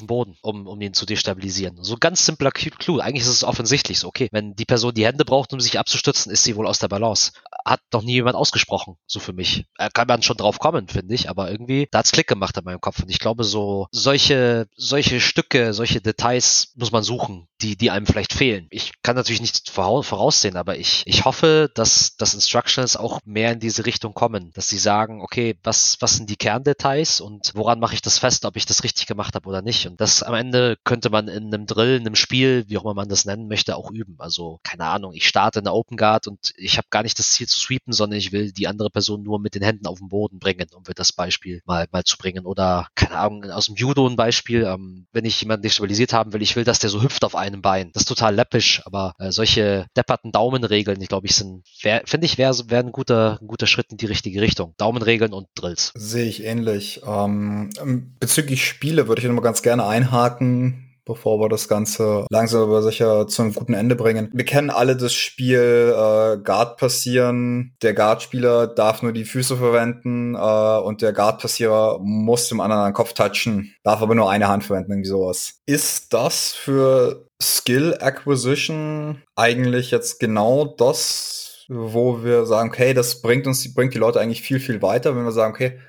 den Boden, um, um ihn zu destabilisieren. So ganz simpler Clue. Eigentlich ist es offensichtlich so, okay, wenn die Person die Hände braucht, um sich abzustützen, ist sie wohl aus der Balance. Hat noch nie jemand ausgesprochen, so für mich. Äh, kann man schon drauf kommen, finde ich, aber irgendwie, da hat's Klick gemacht in meinem Kopf. Und ich glaube, so solche, solche Stücke, solche Details muss man suchen, die, die einem vielleicht fehlen. Ich kann natürlich nicht voraussehen, aber ich, ich hoffe, dass das Instructions auch mehr in diese Richtung kommen, dass sie sagen, okay, was, was sind die Kerndetails und woran mache ich das fest, ob ich das richtig gemacht habe oder nicht. Und das am Ende könnte man in einem Drill, in einem Spiel, wie auch immer man das nennen möchte, auch üben. Also, keine Ahnung, ich starte in der Open Guard und ich habe gar nicht das Ziel zu sweepen, sondern ich will die andere Person nur mit den Händen auf den Boden bringen, um wir das Beispiel mal, mal zu bringen. Oder, keine Ahnung, aus dem Judo ein Beispiel, ähm, wenn ich jemanden destabilisiert haben will, ich will, dass der so hüpft auf einem Bein. Das ist total läppisch, aber äh, solche depperten Daumenregeln, ich glaube, ich sind, finde ich, wäre wär ein guter, ein guter Schritt in die richtige Richtung. Daumenregeln und Drills. Sehe ich ähnlich. Ähm, bezüglich Spiele würde ich immer ganz gerne einhaken bevor wir das Ganze langsam aber sicher zu einem guten Ende bringen. Wir kennen alle das Spiel äh, Guard passieren. Der Guard-Spieler darf nur die Füße verwenden äh, und der Guard-Passierer muss dem anderen den Kopf touchen, darf aber nur eine Hand verwenden, irgendwie sowas. Ist das für Skill Acquisition eigentlich jetzt genau das, wo wir sagen, okay, das bringt uns, bringt die Leute eigentlich viel, viel weiter, wenn wir sagen, okay,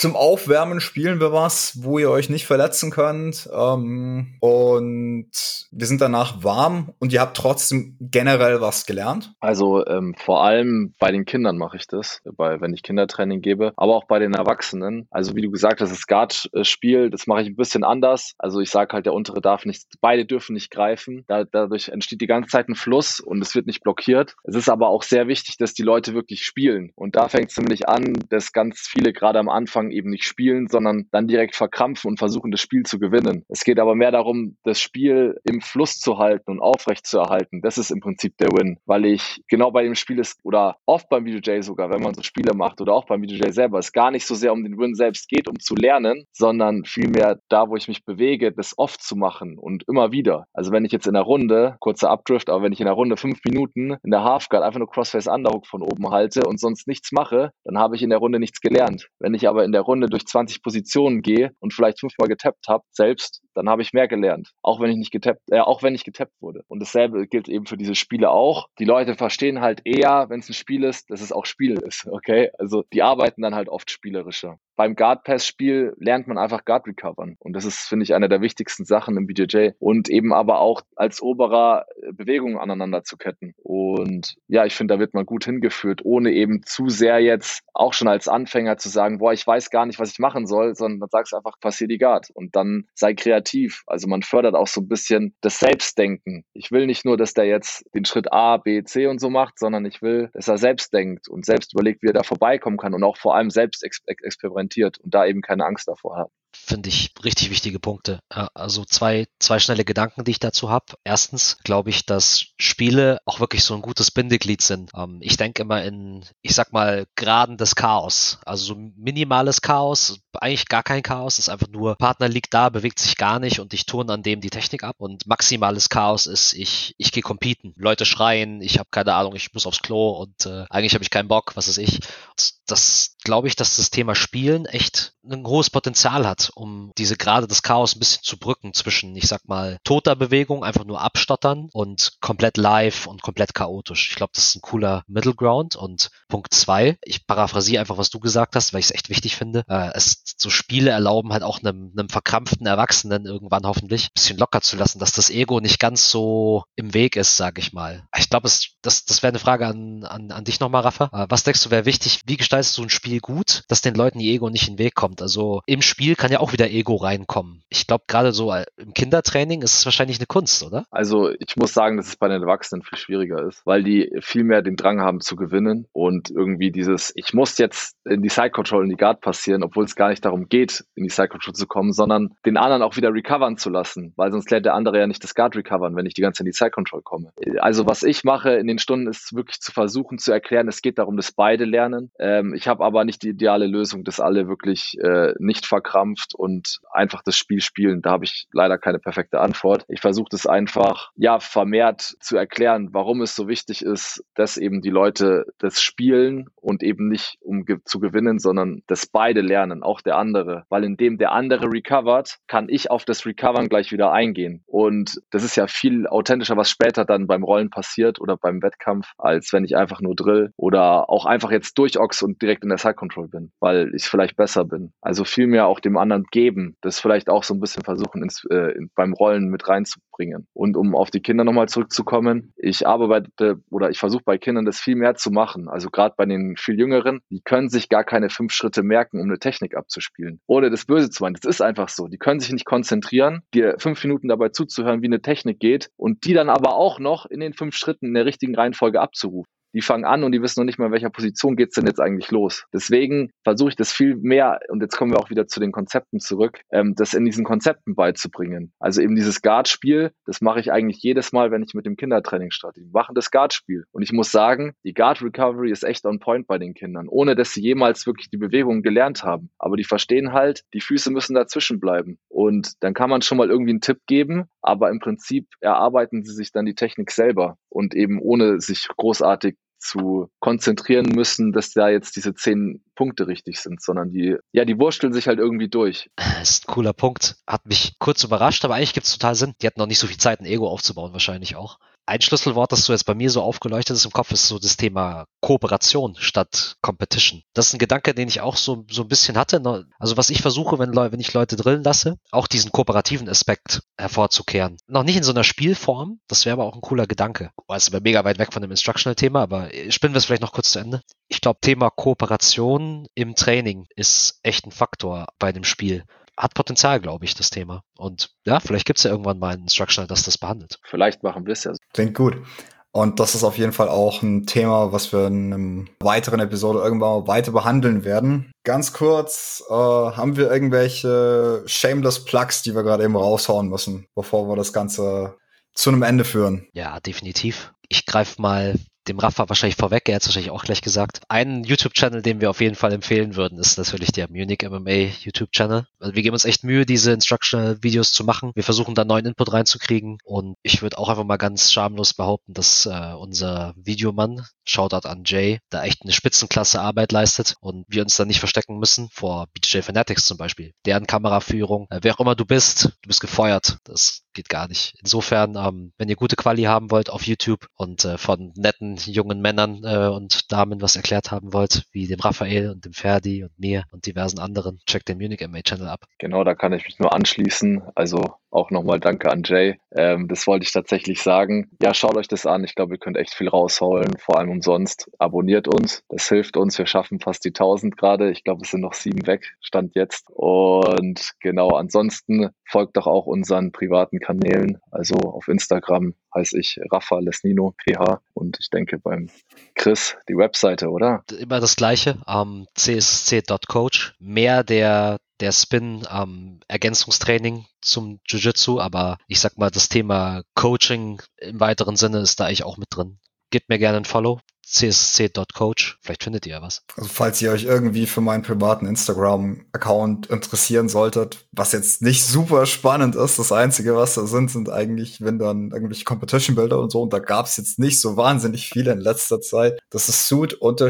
zum Aufwärmen spielen wir was, wo ihr euch nicht verletzen könnt. Ähm, und wir sind danach warm und ihr habt trotzdem generell was gelernt. Also ähm, vor allem bei den Kindern mache ich das, bei, wenn ich Kindertraining gebe, aber auch bei den Erwachsenen. Also wie du gesagt hast, das Guard-Spiel, das mache ich ein bisschen anders. Also ich sage halt, der untere darf nicht, beide dürfen nicht greifen. Da, dadurch entsteht die ganze Zeit ein Fluss und es wird nicht blockiert. Es ist aber auch sehr wichtig, dass die Leute wirklich spielen. Und da fängt es nämlich an, dass ganz viele gerade am Anfang eben nicht spielen, sondern dann direkt verkrampfen und versuchen, das Spiel zu gewinnen. Es geht aber mehr darum, das Spiel im Fluss zu halten und aufrecht zu erhalten. Das ist im Prinzip der Win, weil ich genau bei dem Spiel ist oder oft beim VJ sogar, wenn man so Spiele macht oder auch beim VJ selber, es gar nicht so sehr um den Win selbst geht, um zu lernen, sondern vielmehr da, wo ich mich bewege, das oft zu machen und immer wieder. Also wenn ich jetzt in der Runde, kurzer Updrift, aber wenn ich in der Runde fünf Minuten in der Halfguard einfach nur Crossface Underhook von oben halte und sonst nichts mache, dann habe ich in der Runde nichts gelernt. Wenn ich aber in der Runde durch 20 Positionen gehe und vielleicht fünfmal getappt habe, selbst, dann habe ich mehr gelernt. Auch wenn ich nicht getappt, äh, auch wenn ich getappt wurde. Und dasselbe gilt eben für diese Spiele auch. Die Leute verstehen halt eher, wenn es ein Spiel ist, dass es auch Spiel ist. Okay? Also die arbeiten dann halt oft spielerischer beim Guard Pass Spiel lernt man einfach Guard recovern. Und das ist, finde ich, eine der wichtigsten Sachen im BJJ. Und eben aber auch als Oberer äh, Bewegungen aneinander zu ketten. Und ja, ich finde, da wird man gut hingeführt, ohne eben zu sehr jetzt auch schon als Anfänger zu sagen, boah, ich weiß gar nicht, was ich machen soll, sondern dann sagst einfach, passier die Guard. Und dann sei kreativ. Also man fördert auch so ein bisschen das Selbstdenken. Ich will nicht nur, dass der jetzt den Schritt A, B, C und so macht, sondern ich will, dass er selbst denkt und selbst überlegt, wie er da vorbeikommen kann und auch vor allem selbst experimentiert und da eben keine Angst davor hat finde ich richtig wichtige Punkte. Also zwei, zwei schnelle Gedanken, die ich dazu habe. Erstens glaube ich, dass Spiele auch wirklich so ein gutes Bindeglied sind. Ähm, ich denke immer in, ich sag mal, Graden des Chaos. Also so minimales Chaos, eigentlich gar kein Chaos, ist einfach nur, Partner liegt da, bewegt sich gar nicht und ich turne an dem die Technik ab. Und maximales Chaos ist, ich, ich gehe competen. Leute schreien, ich habe keine Ahnung, ich muss aufs Klo und äh, eigentlich habe ich keinen Bock, was ist ich. Das glaube ich, dass das Thema Spielen echt ein hohes Potenzial hat um diese gerade das Chaos ein bisschen zu brücken zwischen, ich sag mal, toter Bewegung, einfach nur abstottern und komplett live und komplett chaotisch. Ich glaube, das ist ein cooler Middle Ground. Und Punkt zwei, ich paraphrasiere einfach, was du gesagt hast, weil ich es echt wichtig finde. Äh, es so Spiele erlauben halt auch einem, einem verkrampften Erwachsenen irgendwann hoffentlich ein bisschen locker zu lassen, dass das Ego nicht ganz so im Weg ist, sag ich mal. Ich glaube, das, das wäre eine Frage an, an, an dich nochmal, Rafa. Äh, was denkst du, wäre wichtig? Wie gestaltest du ein Spiel gut, dass den Leuten ihr Ego nicht in den Weg kommt? Also im Spiel kann ja auch wieder Ego reinkommen. Ich glaube, gerade so äh, im Kindertraining ist es wahrscheinlich eine Kunst, oder? Also ich muss sagen, dass es bei den Erwachsenen viel schwieriger ist, weil die viel mehr den Drang haben zu gewinnen und irgendwie dieses, ich muss jetzt in die Side Control, in die Guard passieren, obwohl es gar nicht darum geht, in die Side Control zu kommen, sondern den anderen auch wieder recovern zu lassen, weil sonst lernt der andere ja nicht das Guard recovern, wenn ich die ganze Zeit in die Side Control komme. Also was ich mache in den Stunden ist wirklich zu versuchen zu erklären, es geht darum, dass beide lernen. Ähm, ich habe aber nicht die ideale Lösung, dass alle wirklich äh, nicht verkrampft und einfach das Spiel spielen. Da habe ich leider keine perfekte Antwort. Ich versuche das einfach, ja, vermehrt zu erklären, warum es so wichtig ist, dass eben die Leute das spielen und eben nicht um ge zu gewinnen, sondern dass beide lernen, auch der andere. Weil indem der andere recovert, kann ich auf das Recovern gleich wieder eingehen. Und das ist ja viel authentischer, was später dann beim Rollen passiert oder beim Wettkampf, als wenn ich einfach nur drill oder auch einfach jetzt durchox und direkt in der Side Control bin, weil ich vielleicht besser bin. Also viel mehr auch dem anderen geben, das vielleicht auch so ein bisschen versuchen, ins, äh, beim Rollen mit reinzubringen. Und um auf die Kinder nochmal zurückzukommen, ich arbeite oder ich versuche bei Kindern das viel mehr zu machen. Also gerade bei den viel Jüngeren, die können sich gar keine fünf Schritte merken, um eine Technik abzuspielen. Ohne das Böse zu meinen. Das ist einfach so. Die können sich nicht konzentrieren, dir fünf Minuten dabei zuzuhören, wie eine Technik geht und die dann aber auch noch in den fünf Schritten in der richtigen Reihenfolge abzurufen die fangen an und die wissen noch nicht mal, in welcher Position geht's denn jetzt eigentlich los. Deswegen versuche ich das viel mehr, und jetzt kommen wir auch wieder zu den Konzepten zurück, ähm, das in diesen Konzepten beizubringen. Also eben dieses Guard-Spiel, das mache ich eigentlich jedes Mal, wenn ich mit dem Kindertraining starte. Wir machen das Guard-Spiel. Und ich muss sagen, die Guard-Recovery ist echt on point bei den Kindern, ohne dass sie jemals wirklich die Bewegungen gelernt haben. Aber die verstehen halt, die Füße müssen dazwischen bleiben. Und dann kann man schon mal irgendwie einen Tipp geben, aber im Prinzip erarbeiten sie sich dann die Technik selber und eben ohne sich großartig zu konzentrieren müssen, dass da jetzt diese zehn Punkte richtig sind, sondern die, ja, die wursteln sich halt irgendwie durch. Das ist ein cooler Punkt. Hat mich kurz überrascht, aber eigentlich gibt es total Sinn. Die hatten noch nicht so viel Zeit, ein Ego aufzubauen, wahrscheinlich auch. Ein Schlüsselwort, das so jetzt bei mir so aufgeleuchtet ist im Kopf, ist so das Thema Kooperation statt Competition. Das ist ein Gedanke, den ich auch so, so ein bisschen hatte. Ne? Also was ich versuche, wenn, wenn ich Leute drillen lasse, auch diesen kooperativen Aspekt hervorzukehren. Noch nicht in so einer Spielform, das wäre aber auch ein cooler Gedanke. Aber mega weit weg von dem Instructional-Thema, aber spinnen wir es vielleicht noch kurz zu Ende. Ich glaube, Thema Kooperation im Training ist echt ein Faktor bei dem Spiel hat Potenzial, glaube ich, das Thema. Und ja, vielleicht gibt es ja irgendwann mal ein Instructional, das das behandelt. Vielleicht machen wir es ja. Klingt gut. Und das ist auf jeden Fall auch ein Thema, was wir in einem weiteren Episode irgendwann weiter behandeln werden. Ganz kurz, äh, haben wir irgendwelche shameless Plugs, die wir gerade eben raushauen müssen, bevor wir das Ganze zu einem Ende führen? Ja, definitiv. Ich greife mal dem Rafa wahrscheinlich vorweg, er hat es wahrscheinlich auch gleich gesagt. Einen YouTube-Channel, den wir auf jeden Fall empfehlen würden, ist natürlich der Munich MMA YouTube-Channel. Also wir geben uns echt Mühe, diese Instructional-Videos zu machen. Wir versuchen da neuen Input reinzukriegen und ich würde auch einfach mal ganz schamlos behaupten, dass äh, unser Videomann, Shoutout an Jay, da echt eine Spitzenklasse Arbeit leistet und wir uns da nicht verstecken müssen vor BJ Fanatics zum Beispiel. Deren Kameraführung, äh, wer auch immer du bist, du bist gefeuert. Das geht gar nicht. Insofern, ähm, wenn ihr gute Quali haben wollt auf YouTube und äh, von netten jungen Männern äh, und Damen was erklärt haben wollt, wie dem Raphael und dem Ferdi und mir und diversen anderen, checkt den Munich MA Channel ab. Genau, da kann ich mich nur anschließen. Also auch nochmal danke an Jay. Ähm, das wollte ich tatsächlich sagen. Ja, schaut euch das an. Ich glaube, ihr könnt echt viel rausholen, vor allem umsonst. Abonniert uns. Das hilft uns. Wir schaffen fast die 1000 gerade. Ich glaube, es sind noch sieben weg, stand jetzt. Und genau, ansonsten folgt doch auch unseren privaten Kanälen. Also auf Instagram heiße ich Rafa Lesnino PH und ich denke beim Chris die Webseite, oder? Immer das gleiche, ähm, csc.coach. Mehr der der Spin ähm, Ergänzungstraining zum Jiu-Jitsu, aber ich sag mal, das Thema Coaching im weiteren Sinne ist da eigentlich auch mit drin. Gebt mir gerne ein Follow, csc.coach, vielleicht findet ihr ja was. Also falls ihr euch irgendwie für meinen privaten Instagram-Account interessieren solltet, was jetzt nicht super spannend ist, das Einzige, was da sind, sind eigentlich, wenn dann irgendwelche Competition-Bilder und so, und da gab es jetzt nicht so wahnsinnig viele in letzter Zeit. Das ist suit-a-nerd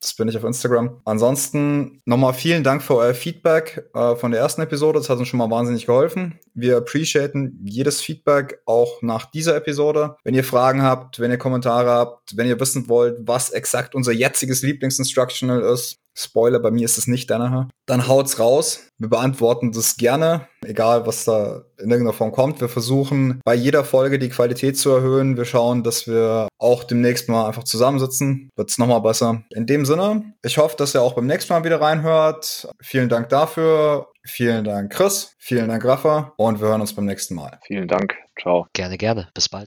das bin ich auf Instagram. Ansonsten nochmal vielen Dank für euer Feedback äh, von der ersten Episode. Das hat uns schon mal wahnsinnig geholfen. Wir appreciaten jedes Feedback auch nach dieser Episode. Wenn ihr Fragen habt, wenn ihr Kommentare habt, wenn ihr wissen wollt, was exakt unser jetziges Lieblingsinstructional ist, Spoiler, bei mir ist es nicht Danaher. Dann haut's raus. Wir beantworten das gerne, egal was da in irgendeiner Form kommt. Wir versuchen bei jeder Folge die Qualität zu erhöhen. Wir schauen, dass wir auch demnächst mal einfach zusammensitzen. Wird's nochmal besser. In dem Sinne, ich hoffe, dass ihr auch beim nächsten Mal wieder reinhört. Vielen Dank dafür. Vielen Dank, Chris. Vielen Dank, Rafa. Und wir hören uns beim nächsten Mal. Vielen Dank. Ciao. Gerne, gerne. Bis bald.